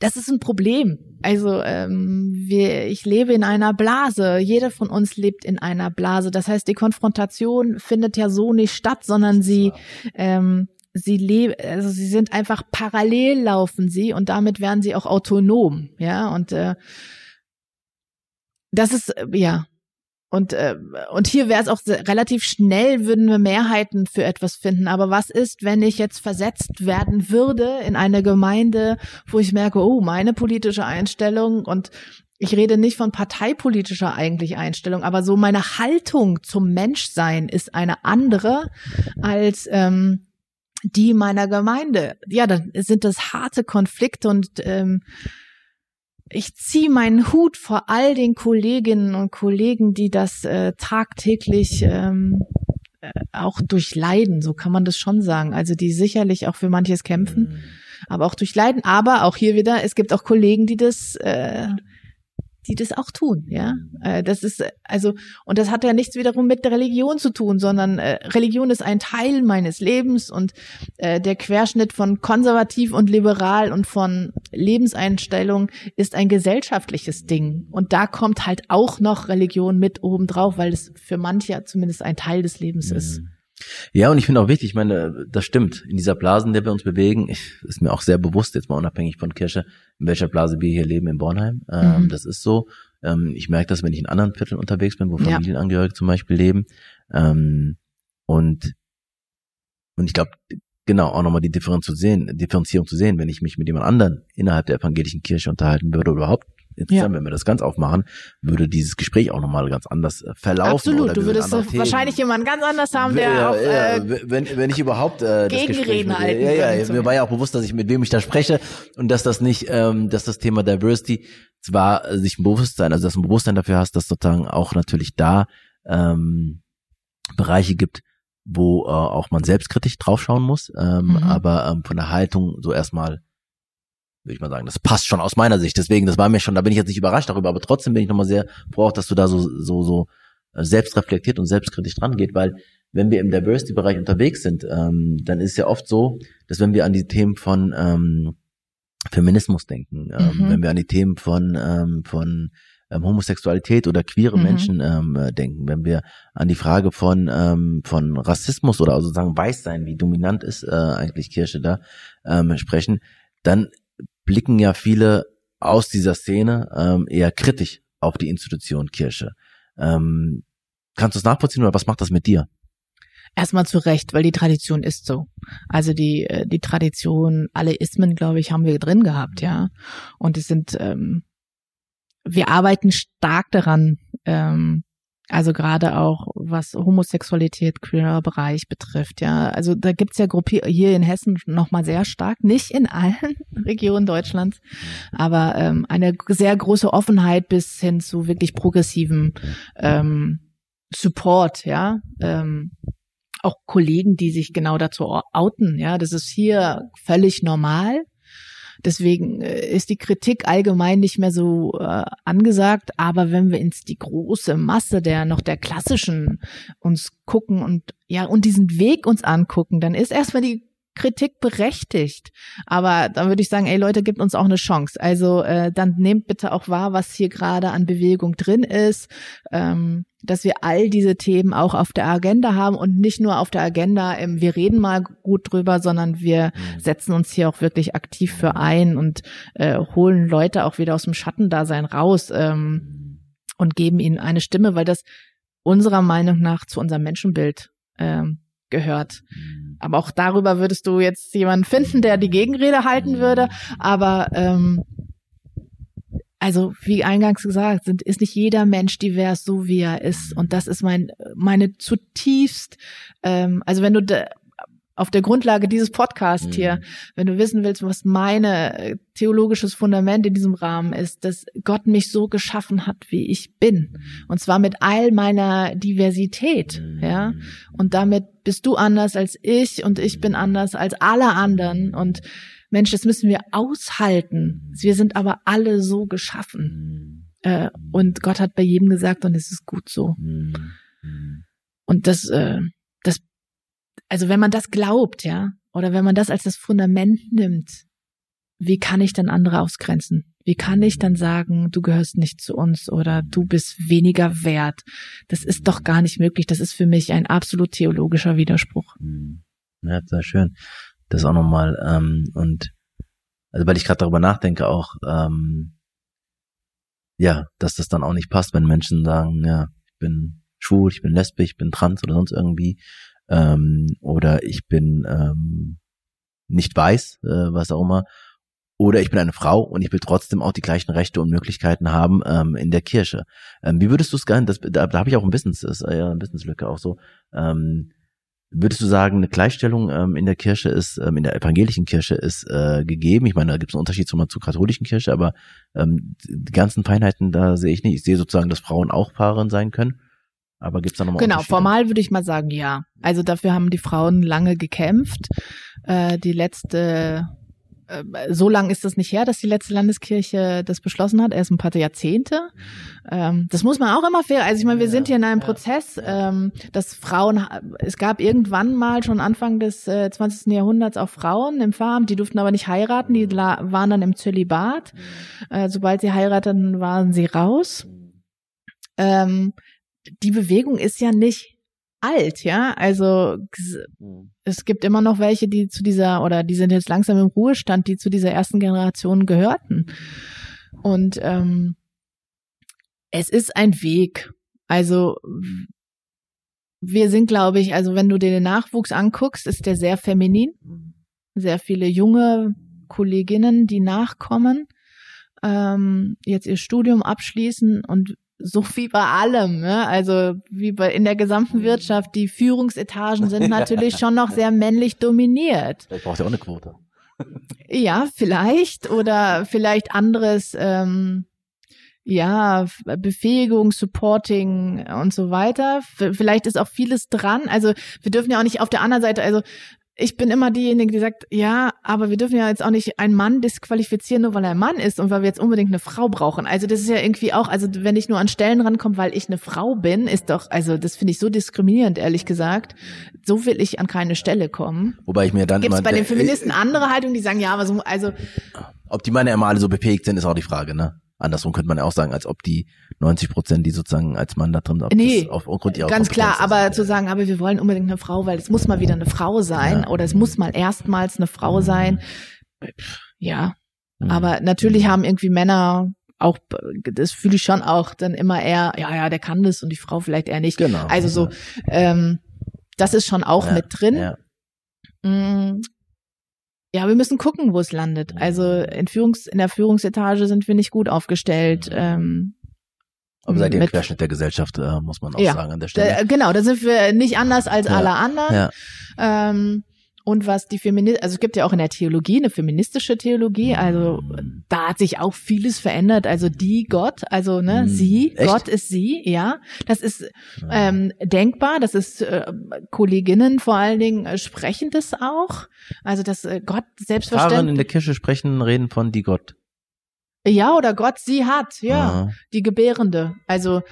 B: das ist ein Problem. Also ähm, wir, ich lebe in einer Blase. Jeder von uns lebt in einer Blase. Das heißt, die Konfrontation findet ja so nicht statt, sondern sie ähm, sie leben, also sie sind einfach parallel laufen sie und damit werden sie auch autonom, ja und äh, das ist ja und, äh, und hier wäre es auch relativ schnell, würden wir Mehrheiten für etwas finden. Aber was ist, wenn ich jetzt versetzt werden würde in eine Gemeinde, wo ich merke, oh, meine politische Einstellung und ich rede nicht von parteipolitischer eigentlich Einstellung, aber so meine Haltung zum Menschsein ist eine andere als ähm, die meiner Gemeinde. Ja, dann sind das harte Konflikte und ähm, ich ziehe meinen Hut vor all den Kolleginnen und Kollegen, die das äh, tagtäglich ähm, äh, auch durchleiden, so kann man das schon sagen. Also die sicherlich auch für manches kämpfen, mhm. aber auch durchleiden. Aber auch hier wieder, es gibt auch Kollegen, die das äh, die das auch tun, ja. Äh, das ist also und das hat ja nichts wiederum mit der Religion zu tun, sondern äh, Religion ist ein Teil meines Lebens und äh, der Querschnitt von konservativ und liberal und von Lebenseinstellung ist ein gesellschaftliches Ding und da kommt halt auch noch Religion mit oben drauf, weil es für manche zumindest ein Teil des Lebens mhm. ist.
A: Ja, und ich finde auch wichtig, ich meine, das stimmt. In dieser Blase, in der wir uns bewegen, ich, ist mir auch sehr bewusst, jetzt mal unabhängig von Kirche, in welcher Blase wir hier leben in Bornheim. Ähm, mhm. Das ist so. Ähm, ich merke das, wenn ich in anderen Vierteln unterwegs bin, wo Familienangehörige ja. zum Beispiel leben. Ähm, und, und ich glaube, genau, auch nochmal die Differenz zu sehen, Differenzierung zu sehen, wenn ich mich mit jemand anderen innerhalb der evangelischen Kirche unterhalten würde oder überhaupt Insgesamt, ja. wenn wir das ganz aufmachen, würde dieses Gespräch auch nochmal ganz anders äh, verlaufen.
B: Absolut, du würdest wahrscheinlich jemanden ganz anders haben, der ja, auch äh,
A: ja, wenn, wenn ich überhaupt äh,
B: Gegenreden halten
A: Ja, ja, ja mir war ja auch bewusst, dass ich mit wem ich da spreche und dass das nicht, ähm, dass das Thema Diversity zwar äh, sich ein Bewusstsein, also dass du ein Bewusstsein dafür hast, dass sozusagen auch natürlich da ähm, Bereiche gibt, wo äh, auch man selbstkritisch draufschauen muss, ähm, mhm. aber ähm, von der Haltung so erstmal würde ich mal sagen. Das passt schon aus meiner Sicht. Deswegen, das war mir schon, da bin ich jetzt nicht überrascht darüber, aber trotzdem bin ich nochmal sehr froh, dass du da so, so, so äh, selbstreflektiert und selbstkritisch dran geht, weil wenn wir im Diversity-Bereich unterwegs sind, ähm, dann ist es ja oft so, dass wenn wir an die Themen von ähm, Feminismus denken, ähm, mhm. wenn wir an die Themen von, ähm, von ähm, Homosexualität oder queere mhm. Menschen ähm, äh, denken, wenn wir an die Frage von, ähm, von Rassismus oder sozusagen Weißsein, wie dominant ist äh, eigentlich Kirche da, ähm, sprechen, dann blicken ja viele aus dieser Szene ähm, eher kritisch auf die Institution Kirche. Ähm, kannst du es nachvollziehen oder was macht das mit dir?
B: Erstmal zu Recht, weil die Tradition ist so. Also die, äh, die Tradition, alle Ismen, glaube ich, haben wir drin gehabt, ja. Und es sind, ähm, wir arbeiten stark daran, ähm, also gerade auch was Homosexualität, queerer Bereich betrifft, ja. Also da gibt's ja Gruppi hier in Hessen nochmal sehr stark, nicht in allen Regionen Deutschlands, aber ähm, eine sehr große Offenheit bis hin zu wirklich progressivem ähm, Support, ja. Ähm, auch Kollegen, die sich genau dazu outen, ja. Das ist hier völlig normal. Deswegen äh, ist die Kritik allgemein nicht mehr so äh, angesagt. Aber wenn wir ins die große Masse der noch der klassischen uns gucken und ja und diesen Weg uns angucken, dann ist erstmal die Kritik berechtigt. Aber dann würde ich sagen, ey Leute, gebt uns auch eine Chance. Also äh, dann nehmt bitte auch wahr, was hier gerade an Bewegung drin ist, ähm, dass wir all diese Themen auch auf der Agenda haben und nicht nur auf der Agenda, im, wir reden mal gut drüber, sondern wir mhm. setzen uns hier auch wirklich aktiv für ein und äh, holen Leute auch wieder aus dem Schattendasein raus ähm, und geben ihnen eine Stimme, weil das unserer Meinung nach zu unserem Menschenbild ähm, gehört. Mhm. Aber auch darüber würdest du jetzt jemanden finden, der die Gegenrede halten würde. Aber ähm, also wie eingangs gesagt, sind, ist nicht jeder Mensch divers, so wie er ist. Und das ist mein, meine zutiefst, ähm, also wenn du de, auf der Grundlage dieses Podcasts mhm. hier, wenn du wissen willst, was meine äh, theologisches Fundament in diesem Rahmen ist, dass Gott mich so geschaffen hat, wie ich bin. Mhm. Und zwar mit all meiner Diversität, mhm. ja. Und damit bist du anders als ich und ich bin anders als alle anderen und Mensch, das müssen wir aushalten. Wir sind aber alle so geschaffen. Äh, und Gott hat bei jedem gesagt, und es ist gut so. Und das, äh, das, also wenn man das glaubt, ja, oder wenn man das als das Fundament nimmt, wie kann ich dann andere ausgrenzen? Wie kann ich dann sagen, du gehörst nicht zu uns oder du bist weniger wert? Das ist doch gar nicht möglich. Das ist für mich ein absolut theologischer Widerspruch.
A: Ja, sehr schön das auch nochmal ähm, und also weil ich gerade darüber nachdenke auch ähm, ja, dass das dann auch nicht passt, wenn Menschen sagen, ja, ich bin schwul, ich bin lesbisch, ich bin trans oder sonst irgendwie ähm, oder ich bin ähm, nicht weiß, äh, was auch immer oder ich bin eine Frau und ich will trotzdem auch die gleichen Rechte und Möglichkeiten haben ähm, in der Kirche. Ähm, wie würdest du es gerne, da, da habe ich auch ein ist äh, ja ein Wissenslücke auch so, ähm, Würdest du sagen, eine Gleichstellung ähm, in der Kirche ist, ähm, in der evangelischen Kirche ist äh, gegeben? Ich meine, da gibt es einen Unterschied zur, zur katholischen Kirche, aber ähm, die ganzen Feinheiten, da sehe ich nicht. Ich sehe sozusagen, dass Frauen auch Pfarrerin sein können. Aber gibt's da nochmal
B: Genau, formal würde ich mal sagen, ja. Also dafür haben die Frauen lange gekämpft. Äh, die letzte so lang ist das nicht her, dass die letzte Landeskirche das beschlossen hat, erst ein paar Jahrzehnte. Ähm, das muss man auch immer fair, also ich meine, wir sind hier in einem Prozess, ähm, dass Frauen, es gab irgendwann mal schon Anfang des äh, 20. Jahrhunderts auch Frauen im Farm, die durften aber nicht heiraten, die waren dann im Zölibat. Äh, sobald sie heirateten, waren sie raus. Ähm, die Bewegung ist ja nicht alt, ja. Also mhm. es gibt immer noch welche, die zu dieser, oder die sind jetzt langsam im Ruhestand, die zu dieser ersten Generation gehörten. Und ähm, es ist ein Weg. Also wir sind, glaube ich, also wenn du dir den Nachwuchs anguckst, ist der sehr feminin. Sehr viele junge Kolleginnen, die nachkommen, ähm, jetzt ihr Studium abschließen und so wie bei allem, ne? also wie bei in der gesamten Wirtschaft, die Führungsetagen sind natürlich schon noch sehr männlich dominiert.
A: Vielleicht braucht ihr auch eine Quote.
B: Ja, vielleicht oder vielleicht anderes, ähm, ja, Befähigung, Supporting und so weiter. Vielleicht ist auch vieles dran. Also wir dürfen ja auch nicht auf der anderen Seite, also ich bin immer diejenige, die sagt, ja, aber wir dürfen ja jetzt auch nicht einen Mann disqualifizieren, nur weil er ein Mann ist und weil wir jetzt unbedingt eine Frau brauchen. Also das ist ja irgendwie auch, also wenn ich nur an Stellen rankomme, weil ich eine Frau bin, ist doch, also das finde ich so diskriminierend, ehrlich gesagt. So will ich an keine Stelle kommen.
A: Wobei ich mir dann
B: Gibt's immer... bei den Feministen andere Haltung, die sagen, ja, aber so, also...
A: Ob die Männer immer alle so befähigt sind, ist auch die Frage, ne? Andersrum könnte man ja auch sagen, als ob die 90 Prozent, die sozusagen als Mann da drin sind,
B: nee, aufgrund ihrer ganz klar, aber ist. zu sagen, aber wir wollen unbedingt eine Frau, weil es muss mal wieder eine Frau sein ja. oder es muss mal erstmals eine Frau mhm. sein. Ja, mhm. aber natürlich haben irgendwie Männer auch, das fühle ich schon auch dann immer eher, ja, ja, der kann das und die Frau vielleicht eher nicht. Genau. Also so, ähm, das ist schon auch ja, mit drin. Ja. Ja, wir müssen gucken, wo es landet. Also in, Führungs-, in der Führungsetage sind wir nicht gut aufgestellt. Ähm,
A: aber seid ihr im Querschnitt der Gesellschaft, äh, muss man auch ja, sagen an der Stelle.
B: Da, genau, da sind wir nicht anders als alle anderen. Ja. Ähm, und was die Feminist, also es gibt ja auch in der Theologie eine feministische Theologie, also da hat sich auch vieles verändert. Also die Gott, also ne, hm. sie, Echt? Gott ist sie, ja. Das ist ähm, denkbar, das ist äh, Kolleginnen vor allen Dingen äh, sprechen das auch. Also dass äh, Gott selbstverständlich. Fahren
A: in der Kirche sprechen, reden von die Gott.
B: Ja, oder Gott sie hat, ja, Aha. die Gebärende. Also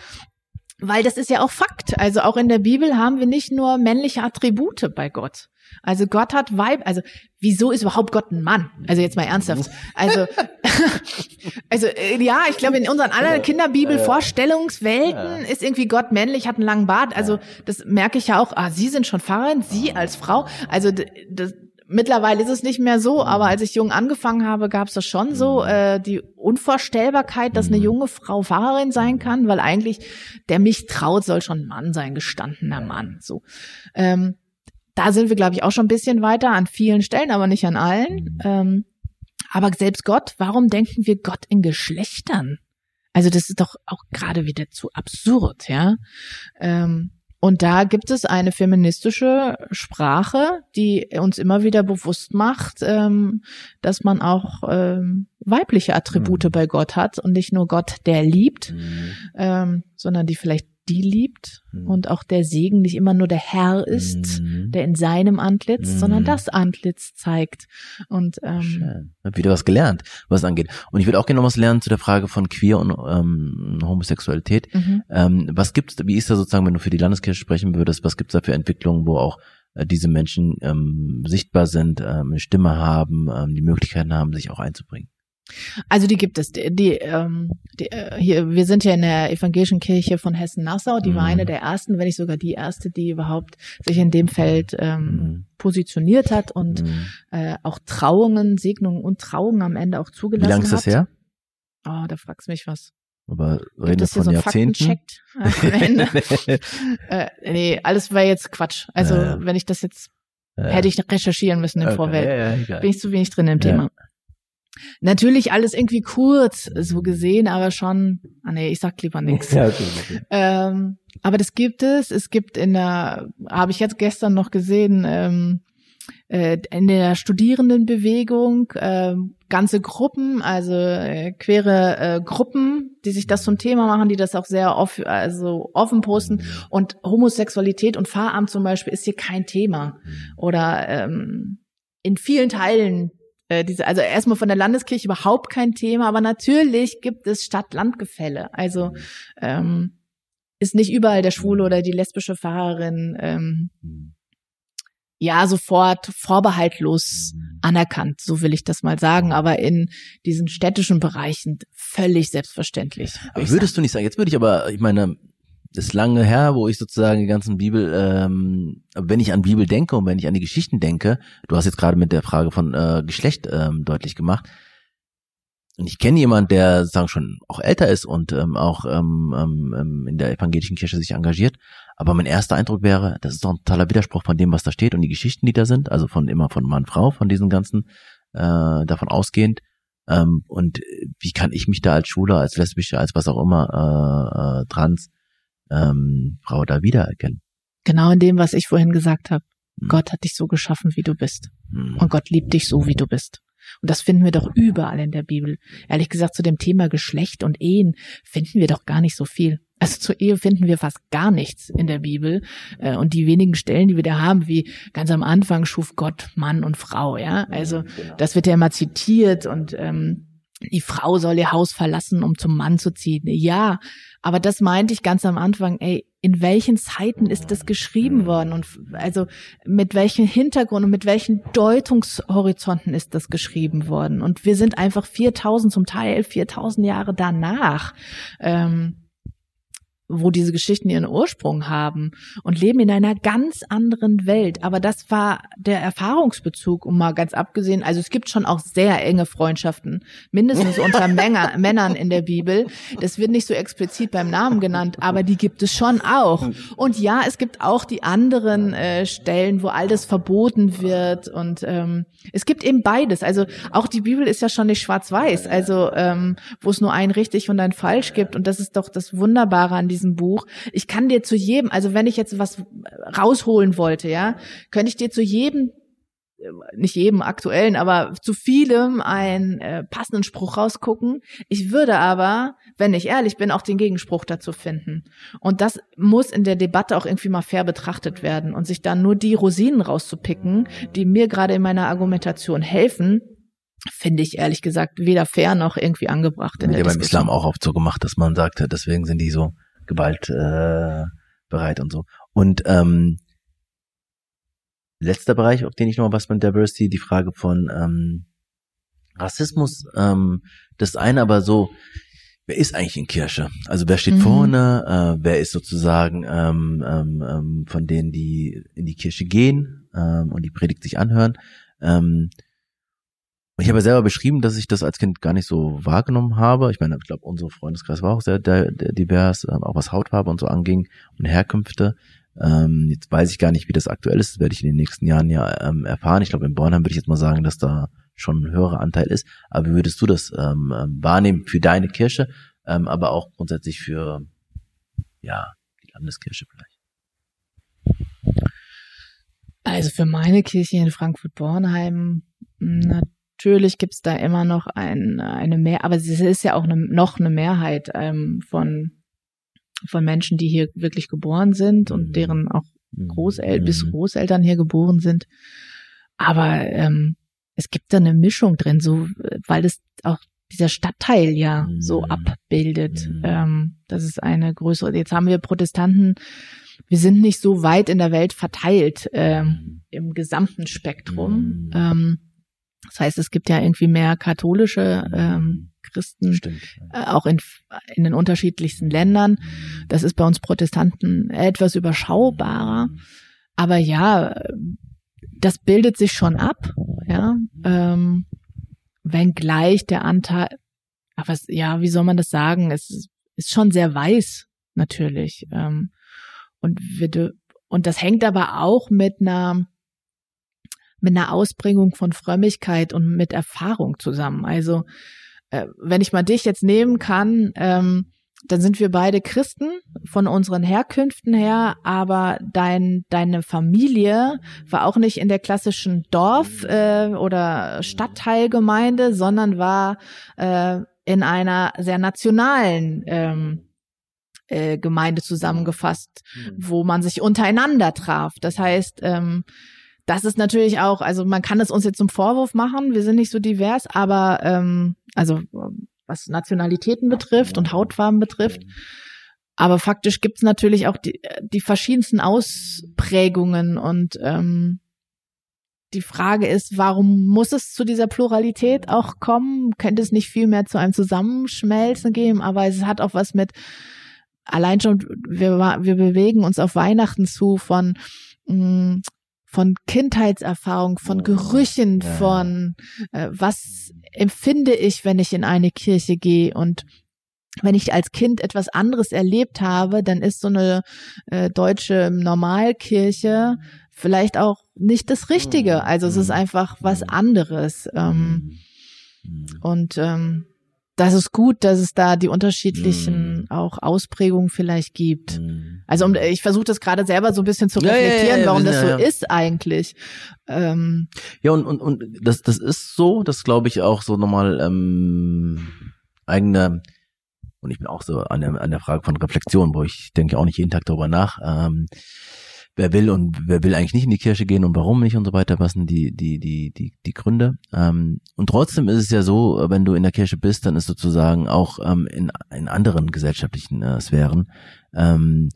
B: weil das ist ja auch Fakt. Also auch in der Bibel haben wir nicht nur männliche Attribute bei Gott. Also Gott hat Weib, also wieso ist überhaupt Gott ein Mann? Also jetzt mal ernsthaft. Also, also äh, ja, ich glaube in unseren anderen Kinderbibel-Vorstellungswelten ist irgendwie Gott männlich, hat einen langen Bart. Also das merke ich ja auch. Ah, Sie sind schon Pfarrerin, Sie als Frau. Also das, Mittlerweile ist es nicht mehr so, aber als ich jung angefangen habe, gab es das schon so, äh, die Unvorstellbarkeit, dass eine junge Frau Pfarrerin sein kann, weil eigentlich der mich traut, soll schon ein Mann sein, gestandener Mann. So. Ähm, da sind wir, glaube ich, auch schon ein bisschen weiter an vielen Stellen, aber nicht an allen. Ähm, Aber selbst Gott, warum denken wir Gott in Geschlechtern? Also das ist doch auch gerade wieder zu absurd, ja. Ähm, und da gibt es eine feministische Sprache, die uns immer wieder bewusst macht, ähm, dass man auch ähm, weibliche Attribute mhm. bei Gott hat und nicht nur Gott, der liebt, mhm. ähm, sondern die vielleicht die liebt mhm. und auch der Segen nicht immer nur der Herr ist, mhm. der in seinem Antlitz, mhm. sondern das Antlitz zeigt. Und ähm,
A: Schön. Hab wieder was gelernt, was angeht. Und ich würde auch gerne noch was lernen zu der Frage von Queer und ähm, Homosexualität. Mhm. Ähm, was gibt's, wie ist da sozusagen, wenn du für die Landeskirche sprechen würdest, was gibt's da für Entwicklungen, wo auch äh, diese Menschen ähm, sichtbar sind, ähm, eine Stimme haben, ähm, die Möglichkeiten haben, sich auch einzubringen?
B: Also die gibt es. Die, die, ähm, die, äh, hier, wir sind ja in der evangelischen Kirche von Hessen-Nassau. Die mhm. war eine der ersten, wenn nicht sogar die erste, die überhaupt sich in dem Feld ähm, mhm. positioniert hat und mhm. äh, auch Trauungen, Segnungen und Trauungen am Ende auch zugelassen hat. Wie lange ist das her? Oh, da fragst du mich was.
A: Aber reden wir von so Jahrzehnten?
B: äh, nee, alles war jetzt Quatsch. Also ja. wenn ich das jetzt ja. hätte ich recherchieren müssen im okay, Vorfeld. Ja, Bin ich zu wenig drin im Thema. Natürlich alles irgendwie kurz so gesehen, aber schon, ah nee, ich sag lieber nichts. Ja, okay, okay. Ähm, aber das gibt es. Es gibt in der, habe ich jetzt gestern noch gesehen, ähm, äh, in der Studierendenbewegung äh, ganze Gruppen, also äh, queere äh, Gruppen, die sich das zum Thema machen, die das auch sehr off, also offen posten. Und Homosexualität und Pfarramt zum Beispiel ist hier kein Thema. Oder ähm, in vielen Teilen äh, diese, also erstmal von der Landeskirche überhaupt kein Thema, aber natürlich gibt es Stadt-Land-Gefälle. Also ähm, ist nicht überall der Schwule oder die lesbische Pfarrerin ähm, ja sofort vorbehaltlos anerkannt, so will ich das mal sagen, aber in diesen städtischen Bereichen völlig selbstverständlich.
A: Aber würdest sagen. du nicht sagen, jetzt würde ich aber, ich meine, ist lange her, wo ich sozusagen die ganzen Bibel, ähm, wenn ich an Bibel denke und wenn ich an die Geschichten denke, du hast jetzt gerade mit der Frage von äh, Geschlecht ähm, deutlich gemacht. Und ich kenne jemand, der sozusagen schon auch älter ist und ähm, auch ähm, ähm, in der evangelischen Kirche sich engagiert. Aber mein erster Eindruck wäre, das ist doch ein totaler Widerspruch von dem, was da steht und die Geschichten, die da sind, also von immer von Mann, Frau, von diesen ganzen, äh, davon ausgehend. Ähm, und wie kann ich mich da als Schwuler, als Lesbische, als was auch immer, äh, äh, trans, ähm, Frau da wiedererkennen.
B: Genau in dem, was ich vorhin gesagt habe. Hm. Gott hat dich so geschaffen, wie du bist. Hm. Und Gott liebt dich so, wie du bist. Und das finden wir doch überall in der Bibel. Ehrlich gesagt, zu dem Thema Geschlecht und Ehen finden wir doch gar nicht so viel. Also zur Ehe finden wir fast gar nichts in der Bibel. Äh, und die wenigen Stellen, die wir da haben, wie ganz am Anfang schuf Gott Mann und Frau, ja. Also genau. das wird ja immer zitiert und ähm, die Frau soll ihr Haus verlassen, um zum Mann zu ziehen. Ja, aber das meinte ich ganz am Anfang, ey, in welchen Zeiten ist das geschrieben worden und also mit welchem Hintergrund und mit welchen Deutungshorizonten ist das geschrieben worden? Und wir sind einfach 4000, zum Teil 4000 Jahre danach. Ähm, wo diese Geschichten ihren Ursprung haben und leben in einer ganz anderen Welt. Aber das war der Erfahrungsbezug, um mal ganz abgesehen. Also es gibt schon auch sehr enge Freundschaften, mindestens unter Männer, Männern in der Bibel. Das wird nicht so explizit beim Namen genannt, aber die gibt es schon auch. Und ja, es gibt auch die anderen äh, Stellen, wo alles verboten wird. Und ähm, es gibt eben beides. Also auch die Bibel ist ja schon nicht schwarz-weiß. Also ähm, wo es nur ein richtig und ein falsch gibt. Und das ist doch das Wunderbare an diesem diesem Buch. Ich kann dir zu jedem, also wenn ich jetzt was rausholen wollte, ja, könnte ich dir zu jedem nicht jedem aktuellen, aber zu vielem einen äh, passenden Spruch rausgucken. Ich würde aber, wenn ich ehrlich bin, auch den Gegenspruch dazu finden. Und das muss in der Debatte auch irgendwie mal fair betrachtet werden und sich dann nur die Rosinen rauszupicken, die mir gerade in meiner Argumentation helfen, finde ich ehrlich gesagt weder fair noch irgendwie angebracht.
A: In Wird ja beim Islam auch oft so gemacht, dass man sagt, deswegen sind die so gewaltbereit äh, bereit und so. Und ähm, letzter Bereich, auf den ich noch was mit Diversity, die Frage von ähm, Rassismus. Ähm, das eine aber so, wer ist eigentlich in Kirche? Also wer steht mhm. vorne? Äh, wer ist sozusagen ähm, ähm, ähm, von denen, die in die Kirche gehen ähm, und die Predigt sich anhören? Ähm, ich habe ja selber beschrieben, dass ich das als Kind gar nicht so wahrgenommen habe. Ich meine, ich glaube, unser Freundeskreis war auch sehr divers, ähm, auch was Hautfarbe und so anging und Herkünfte. Ähm, jetzt weiß ich gar nicht, wie das aktuell ist. Das werde ich in den nächsten Jahren ja ähm, erfahren. Ich glaube, in Bornheim würde ich jetzt mal sagen, dass da schon ein höherer Anteil ist. Aber wie würdest du das ähm, ähm wahrnehmen für deine Kirche, ähm, aber auch grundsätzlich für ja die Landeskirche vielleicht?
B: Also für meine Kirche in Frankfurt-Bornheim natürlich gibt's da immer noch ein, eine mehr, aber es ist ja auch eine, noch eine Mehrheit ähm, von von Menschen, die hier wirklich geboren sind und mhm. deren auch Großeltern mhm. bis Großeltern hier geboren sind. Aber ähm, es gibt da eine Mischung drin, so weil es auch dieser Stadtteil ja mhm. so abbildet. Mhm. Ähm, das ist eine größere. Jetzt haben wir Protestanten. Wir sind nicht so weit in der Welt verteilt ähm, mhm. im gesamten Spektrum. Mhm. Ähm, das heißt, es gibt ja irgendwie mehr katholische ähm, Christen, Stimmt, ja. äh, auch in, in den unterschiedlichsten Ländern. Das ist bei uns Protestanten etwas überschaubarer. Aber ja, das bildet sich schon ab, ja. Ähm, wenngleich der Anteil, aber ja, wie soll man das sagen? Es ist, ist schon sehr weiß, natürlich. Ähm, und wir, und das hängt aber auch mit einer mit einer Ausbringung von Frömmigkeit und mit Erfahrung zusammen. Also äh, wenn ich mal dich jetzt nehmen kann, ähm, dann sind wir beide Christen von unseren Herkünften her, aber dein, deine Familie war auch nicht in der klassischen Dorf- äh, oder Stadtteilgemeinde, sondern war äh, in einer sehr nationalen ähm, äh, Gemeinde zusammengefasst, mhm. wo man sich untereinander traf. Das heißt, ähm, das ist natürlich auch, also man kann es uns jetzt zum Vorwurf machen, wir sind nicht so divers, aber ähm, also was Nationalitäten betrifft und Hautfarben betrifft. Aber faktisch gibt's natürlich auch die, die verschiedensten Ausprägungen und ähm, die Frage ist, warum muss es zu dieser Pluralität auch kommen? Könnte es nicht viel mehr zu einem Zusammenschmelzen geben? Aber es hat auch was mit, allein schon, wir, wir bewegen uns auf Weihnachten zu von mh, mm, von Kindheitserfahrung, von Gerüchen, ja. von äh, was empfinde ich, wenn ich in eine Kirche gehe und wenn ich als Kind etwas anderes erlebt habe, dann ist so eine äh, deutsche Normalkirche vielleicht auch nicht das Richtige. Also es ist mhm. einfach was anderes. Ähm, mhm. und ähm, das ist gut, dass es da die unterschiedlichen mm. auch Ausprägungen vielleicht gibt. Mm. Also um, ich versuche das gerade selber so ein bisschen zu reflektieren, ja, ja, ja, warum das so ist eigentlich.
A: Ähm, ja, und, und, und das, das ist so, das glaube ich auch so nochmal ähm, eigene, und ich bin auch so an der, an der Frage von Reflexion, wo ich denke auch nicht jeden Tag darüber nach. Ähm, wer will und wer will eigentlich nicht in die Kirche gehen und warum nicht und so weiter, was sind die, die, die, die, die Gründe. Ähm, und trotzdem ist es ja so, wenn du in der Kirche bist, dann ist sozusagen auch ähm, in, in anderen gesellschaftlichen äh, Sphären, ähm,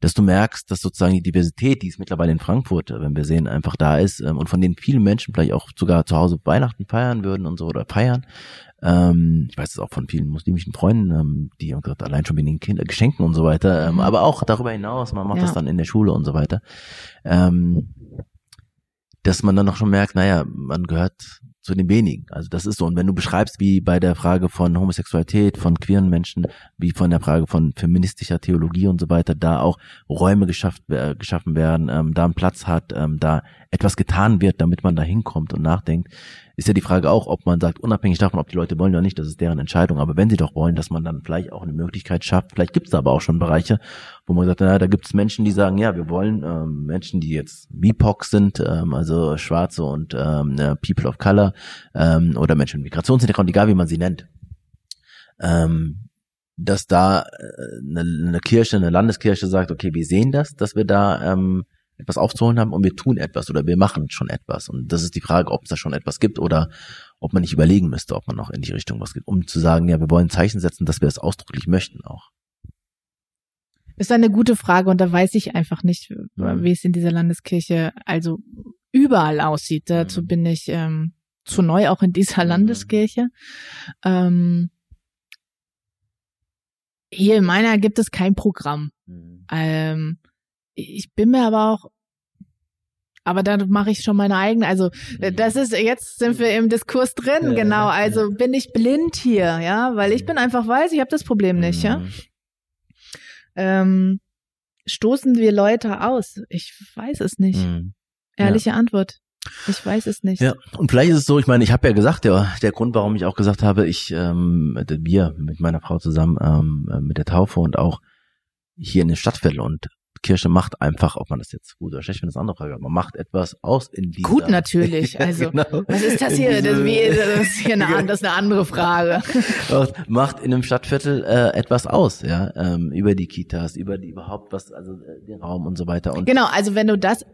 A: dass du merkst, dass sozusagen die Diversität, die es mittlerweile in Frankfurt, wenn wir sehen, einfach da ist ähm, und von denen viele Menschen vielleicht auch sogar zu Hause Weihnachten feiern würden und so oder feiern, ähm, ich weiß es auch von vielen muslimischen Freunden, ähm, die haben gesagt, allein schon wegen den Kinder, Geschenken und so weiter, ähm, mhm. aber auch darüber hinaus, man macht ja. das dann in der Schule und so weiter. Ähm, dass man dann noch schon merkt, naja, man gehört zu den wenigen. Also das ist so. Und wenn du beschreibst, wie bei der Frage von Homosexualität, von queeren Menschen, wie von der Frage von feministischer Theologie und so weiter, da auch Räume geschafft, äh, geschaffen werden, ähm, da einen Platz hat, ähm, da etwas getan wird, damit man da hinkommt und nachdenkt, ist ja die Frage auch, ob man sagt, unabhängig davon, ob die Leute wollen oder nicht, das ist deren Entscheidung. Aber wenn sie doch wollen, dass man dann vielleicht auch eine Möglichkeit schafft, vielleicht gibt es aber auch schon Bereiche, wo man sagt, na, da gibt es Menschen, die sagen, ja, wir wollen ähm, Menschen, die jetzt BIPOC sind, ähm, also Schwarze und ähm, People of Color ähm, oder Menschen mit Migrationshintergrund, egal wie man sie nennt. Ähm, dass da äh, eine, eine Kirche, eine Landeskirche sagt, okay, wir sehen das, dass wir da ähm, etwas aufzuholen haben und wir tun etwas oder wir machen schon etwas. Und das ist die Frage, ob es da schon etwas gibt oder ob man nicht überlegen müsste, ob man noch in die Richtung was gibt, um zu sagen, ja, wir wollen Zeichen setzen, dass wir es ausdrücklich möchten auch.
B: Ist eine gute Frage und da weiß ich einfach nicht, mhm. wie es in dieser Landeskirche also überall aussieht. Dazu mhm. bin ich ähm, zu neu auch in dieser mhm. Landeskirche. Ähm, hier in meiner gibt es kein Programm. Ähm, ich bin mir aber auch aber da mache ich schon meine eigene. Also äh, das ist jetzt sind wir im Diskurs drin, genau. Also bin ich blind hier, ja, weil ich bin einfach weiß, ich habe das Problem nicht, ja. Mhm. Ähm, stoßen wir Leute aus? Ich weiß es nicht. Mhm. Ehrliche ja. Antwort. Ich weiß es nicht.
A: Ja, und vielleicht ist es so, ich meine, ich habe ja gesagt, der, der Grund, warum ich auch gesagt habe, ich, ähm, wir mit meiner Frau zusammen ähm, mit der Taufe und auch hier in den Stadtviertel und Kirche macht einfach, ob man das jetzt gut oder schlecht findet, das andere Frage, man macht etwas aus in dieser...
B: Gut natürlich, also genau. was ist das hier? Das, wie, das ist hier eine, das ist eine andere Frage.
A: macht in einem Stadtviertel äh, etwas aus, ja, ähm, über die Kitas, über die überhaupt was, also äh, den Raum und so weiter. Und
B: genau, also wenn du das,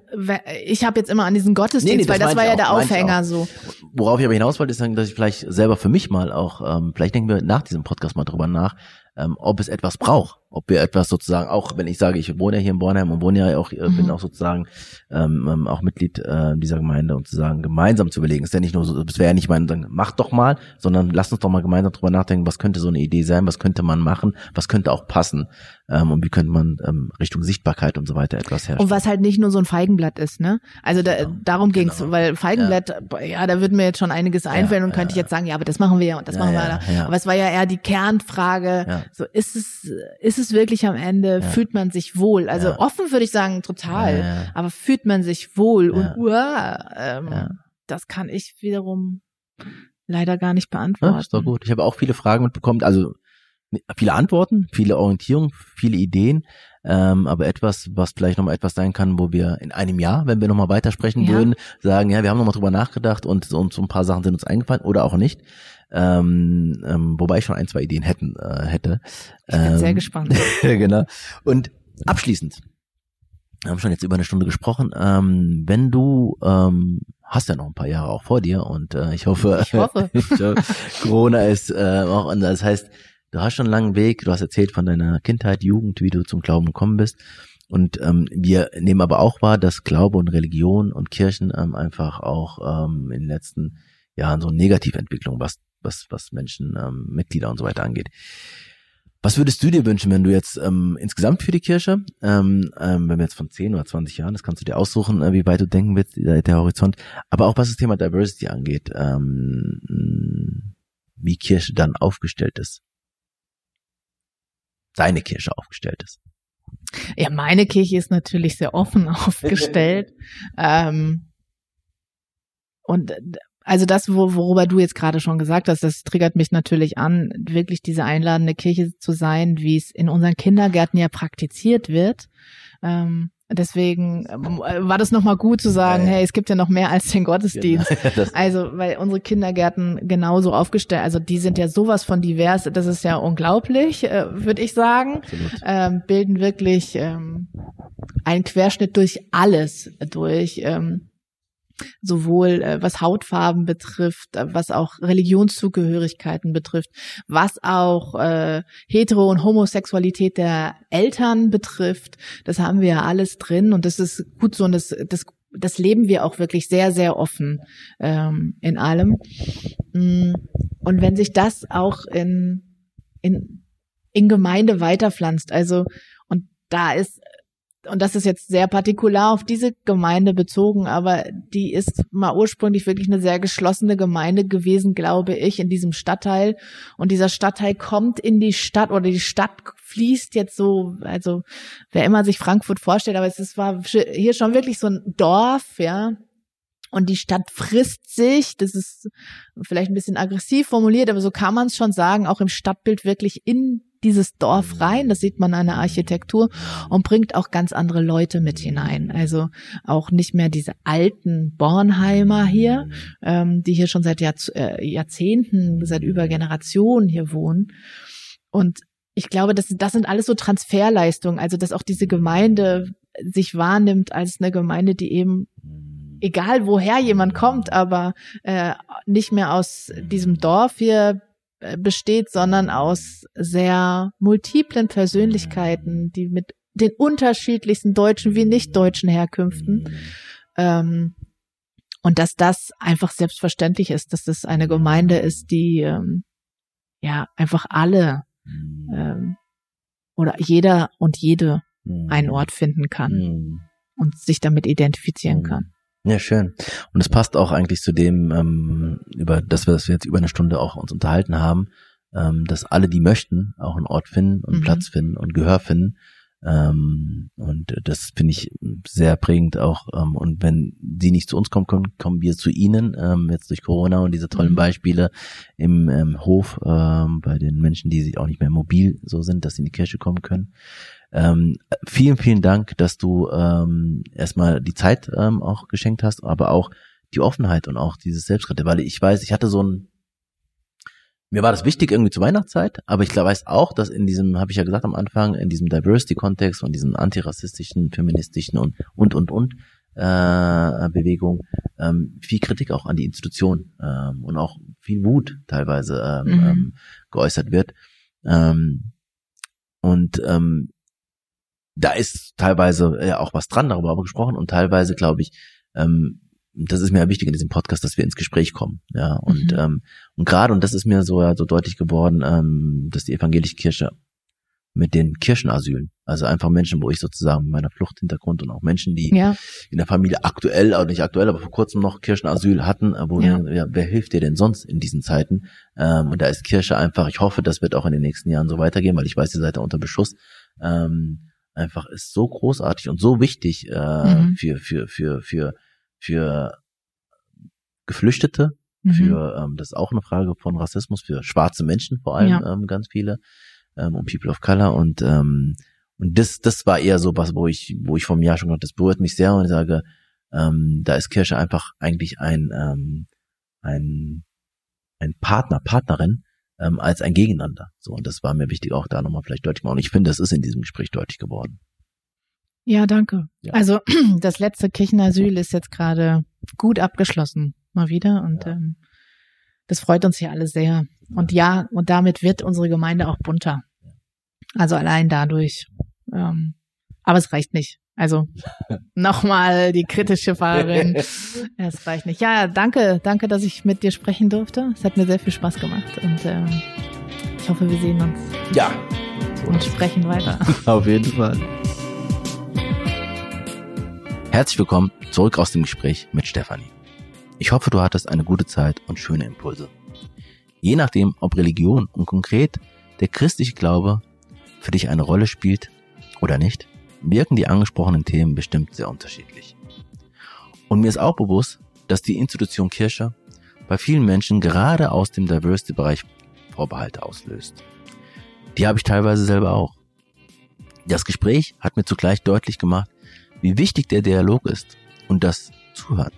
B: ich habe jetzt immer an diesen Gottesdienst, nee, nee, weil das war ja auch, der Aufhänger so.
A: Worauf ich aber hinaus wollte, ist sagen, dass ich vielleicht selber für mich mal auch, ähm, vielleicht denken wir nach diesem Podcast mal drüber nach, ähm, ob es etwas braucht, ob wir etwas sozusagen, auch wenn ich sage, ich wohne ja hier in Bornheim und wohne ja auch, äh, mhm. bin auch sozusagen ähm, ähm, auch Mitglied äh, dieser Gemeinde und sozusagen gemeinsam zu überlegen. Ist ja nicht nur so, es wäre ja nicht mein, sagen, mach doch mal, sondern lass uns doch mal gemeinsam drüber nachdenken, was könnte so eine Idee sein, was könnte man machen, was könnte auch passen ähm, und wie könnte man ähm, Richtung Sichtbarkeit und so weiter etwas herstellen.
B: Und was halt nicht nur so ein Feigenblatt ist, ne? Also da, genau. darum ging's, genau. weil Feigenblatt, ja. ja, da würde mir jetzt schon einiges einfallen ja, und könnte ich jetzt sagen, ja, aber das machen wir ja und das machen wir da. Aber es war ja eher die Kernfrage, so ist es, ist es wirklich am Ende, fühlt man sich wohl? Also offen würde ich sagen, total, aber fühlt man sich wohl und uah, ähm, das kann ich wiederum leider gar nicht beantworten. Ja,
A: ist doch gut. Ich habe auch viele Fragen mitbekommen, also viele Antworten, viele Orientierung, viele Ideen, ähm, aber etwas, was vielleicht nochmal etwas sein kann, wo wir in einem Jahr, wenn wir nochmal weitersprechen ja. würden, sagen, ja, wir haben nochmal drüber nachgedacht und, und so ein paar Sachen sind uns eingefallen oder auch nicht. Ähm, ähm, wobei ich schon ein, zwei Ideen hätten, äh, hätte.
B: Ich bin sehr ähm, gespannt.
A: genau. Und abschließend, wir haben schon jetzt über eine Stunde gesprochen. Ähm, wenn du ähm, hast ja noch ein paar Jahre auch vor dir und äh, ich hoffe,
B: ich hoffe.
A: Corona ist äh, auch anders. Das heißt, du hast schon einen langen Weg, du hast erzählt von deiner Kindheit, Jugend, wie du zum Glauben gekommen bist. Und ähm, wir nehmen aber auch wahr, dass Glaube und Religion und Kirchen ähm, einfach auch ähm, in den letzten Jahren so eine Negativentwicklung, was, was, was Menschen, ähm, Mitglieder und so weiter angeht. Was würdest du dir wünschen, wenn du jetzt ähm, insgesamt für die Kirche, ähm, ähm, wenn wir jetzt von 10 oder 20 Jahren, das kannst du dir aussuchen, äh, wie weit du denken willst, der, der Horizont, aber auch was das Thema Diversity angeht, ähm, wie Kirche dann aufgestellt ist? seine Kirche aufgestellt ist.
B: Ja, meine Kirche ist natürlich sehr offen aufgestellt. ähm, und also das, worüber du jetzt gerade schon gesagt hast, das triggert mich natürlich an, wirklich diese einladende Kirche zu sein, wie es in unseren Kindergärten ja praktiziert wird. Ähm, Deswegen ähm, war das nochmal gut zu sagen, hey, es gibt ja noch mehr als den Gottesdienst. Genau. also, weil unsere Kindergärten genauso aufgestellt, also die sind ja sowas von divers, das ist ja unglaublich, äh, würde ich sagen. Ähm, bilden wirklich ähm, einen Querschnitt durch alles durch. Ähm, sowohl äh, was Hautfarben betrifft, äh, was auch Religionszugehörigkeiten betrifft, was auch äh, Hetero- und Homosexualität der Eltern betrifft. Das haben wir ja alles drin und das ist gut so und das, das, das leben wir auch wirklich sehr, sehr offen ähm, in allem. Mm, und wenn sich das auch in, in, in Gemeinde weiterpflanzt, also und da ist und das ist jetzt sehr partikular auf diese Gemeinde bezogen, aber die ist mal ursprünglich wirklich eine sehr geschlossene Gemeinde gewesen, glaube ich, in diesem Stadtteil. Und dieser Stadtteil kommt in die Stadt oder die Stadt fließt jetzt so, also wer immer sich Frankfurt vorstellt, aber es ist, war hier schon wirklich so ein Dorf, ja. Und die Stadt frisst sich, das ist vielleicht ein bisschen aggressiv formuliert, aber so kann man es schon sagen, auch im Stadtbild wirklich in dieses Dorf rein, das sieht man an der Architektur und bringt auch ganz andere Leute mit hinein. Also auch nicht mehr diese alten Bornheimer hier, ähm, die hier schon seit Jahr, äh, Jahrzehnten, seit über Generationen hier wohnen. Und ich glaube, das, das sind alles so Transferleistungen, also dass auch diese Gemeinde sich wahrnimmt als eine Gemeinde, die eben egal woher jemand kommt, aber äh, nicht mehr aus diesem Dorf hier besteht, sondern aus sehr multiplen Persönlichkeiten, die mit den unterschiedlichsten deutschen wie nicht deutschen Herkünften. Ähm, und dass das einfach selbstverständlich ist, dass das eine Gemeinde ist, die ähm, ja einfach alle ähm, oder jeder und jede einen Ort finden kann und sich damit identifizieren kann.
A: Ja, schön. Und es passt auch eigentlich zu dem, ähm, über das wir, das wir jetzt über eine Stunde auch uns unterhalten haben, ähm, dass alle, die möchten, auch einen Ort finden und mhm. Platz finden und Gehör finden. Ähm, und das finde ich sehr prägend auch. Ähm, und wenn sie nicht zu uns kommen können, kommen wir zu ihnen, ähm, jetzt durch Corona und diese tollen mhm. Beispiele im ähm, Hof ähm, bei den Menschen, die sich auch nicht mehr mobil so sind, dass sie in die Kirche kommen können. Ähm, vielen, vielen Dank, dass du ähm, erstmal die Zeit ähm, auch geschenkt hast, aber auch die Offenheit und auch dieses Selbstkritiker, weil ich weiß, ich hatte so ein mir war das wichtig irgendwie zur Weihnachtszeit, aber ich weiß auch, dass in diesem, habe ich ja gesagt am Anfang, in diesem Diversity-Kontext und diesem antirassistischen, feministischen und und und und äh, Bewegung ähm, viel Kritik auch an die Institution ähm, und auch viel Wut teilweise ähm, mhm. ähm, geäußert wird. Ähm, und ähm, da ist teilweise ja auch was dran, darüber haben wir gesprochen und teilweise glaube ich ähm, das ist mir ja wichtig in diesem Podcast, dass wir ins Gespräch kommen. Ja, und, mhm. ähm, und gerade, und das ist mir so, ja, so deutlich geworden, ähm, dass die evangelische Kirche mit den Kirchenasylen, also einfach Menschen, wo ich sozusagen mit meiner Fluchthintergrund und auch Menschen, die ja. in der Familie aktuell, oder nicht aktuell, aber vor kurzem noch Kirchenasyl hatten, äh, wo ja. Ja, wer hilft dir denn sonst in diesen Zeiten? Ähm, und da ist Kirche einfach, ich hoffe, das wird auch in den nächsten Jahren so weitergehen, weil ich weiß, ihr seid da unter Beschuss. Ähm, einfach ist so großartig und so wichtig äh, mhm. für, für, für, für für Geflüchtete, mhm. für, ähm, das ist auch eine Frage von Rassismus, für schwarze Menschen vor allem ja. ähm, ganz viele ähm, und People of Color und ähm, und das das war eher so was, wo ich wo ich vom Jahr schon das berührt mich sehr und ich sage, ähm, da ist Kirche einfach eigentlich ein ähm, ein ein Partner, Partnerin ähm, als ein Gegeneinander. So und das war mir wichtig auch da nochmal vielleicht deutlich machen. Und ich finde, das ist in diesem Gespräch deutlich geworden.
B: Ja, danke. Ja. Also das letzte Kirchenasyl ist jetzt gerade gut abgeschlossen, mal wieder. Und ja. ähm, das freut uns hier alle sehr. Und ja, und damit wird unsere Gemeinde auch bunter. Also allein dadurch. Ähm, aber es reicht nicht. Also nochmal die kritische Fahrerin. Es reicht nicht. Ja, danke, danke, dass ich mit dir sprechen durfte. Es hat mir sehr viel Spaß gemacht und ähm, ich hoffe, wir sehen uns.
A: Ja.
B: Und sprechen weiter.
A: Auf jeden Fall. Herzlich willkommen zurück aus dem Gespräch mit Stefanie. Ich hoffe, du hattest eine gute Zeit und schöne Impulse. Je nachdem, ob Religion und konkret der christliche Glaube für dich eine Rolle spielt oder nicht, wirken die angesprochenen Themen bestimmt sehr unterschiedlich. Und mir ist auch bewusst, dass die Institution Kirche bei vielen Menschen gerade aus dem Diversity-Bereich Vorbehalte auslöst. Die habe ich teilweise selber auch. Das Gespräch hat mir zugleich deutlich gemacht, wie wichtig der Dialog ist und das Zuhören.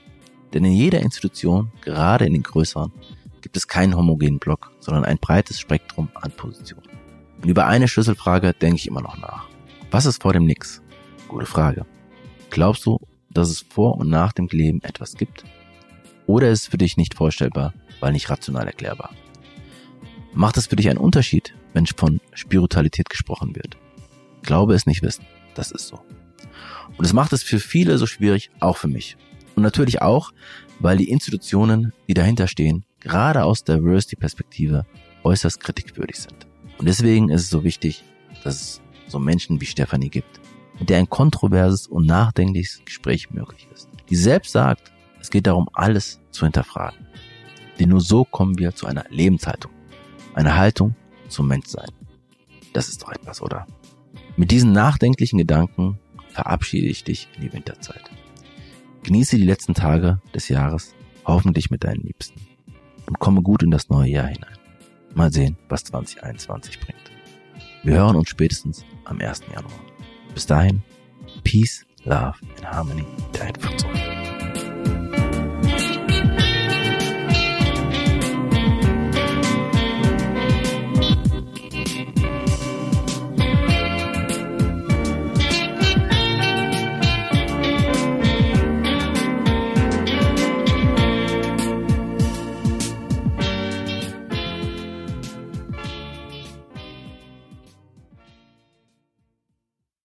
A: Denn in jeder Institution, gerade in den größeren, gibt es keinen homogenen Block, sondern ein breites Spektrum an Positionen. Und über eine Schlüsselfrage denke ich immer noch nach. Was ist vor dem Nix? Gute Frage. Glaubst du, dass es vor und nach dem Leben etwas gibt? Oder ist es für dich nicht vorstellbar, weil nicht rational erklärbar? Macht es für dich einen Unterschied, wenn von Spiritualität gesprochen wird? Glaube es nicht wissen. Das ist so. Und es macht es für viele so schwierig, auch für mich. Und natürlich auch, weil die Institutionen, die dahinter stehen, gerade aus der Diversity-Perspektive äußerst kritikwürdig sind. Und deswegen ist es so wichtig, dass es so Menschen wie Stefanie gibt, mit der ein kontroverses und nachdenkliches Gespräch möglich ist. Die selbst sagt, es geht darum, alles zu hinterfragen. Denn nur so kommen wir zu einer Lebenshaltung. Eine Haltung zum Menschsein. Das ist doch etwas, oder? Mit diesen nachdenklichen Gedanken verabschiede ich dich in die Winterzeit. Genieße die letzten Tage des Jahres, hoffentlich mit deinen Liebsten. Und komme gut in das neue Jahr hinein. Mal sehen, was 2021 bringt. Wir hören uns spätestens am 1. Januar. Bis dahin, Peace, Love and Harmony, dein Fritzo.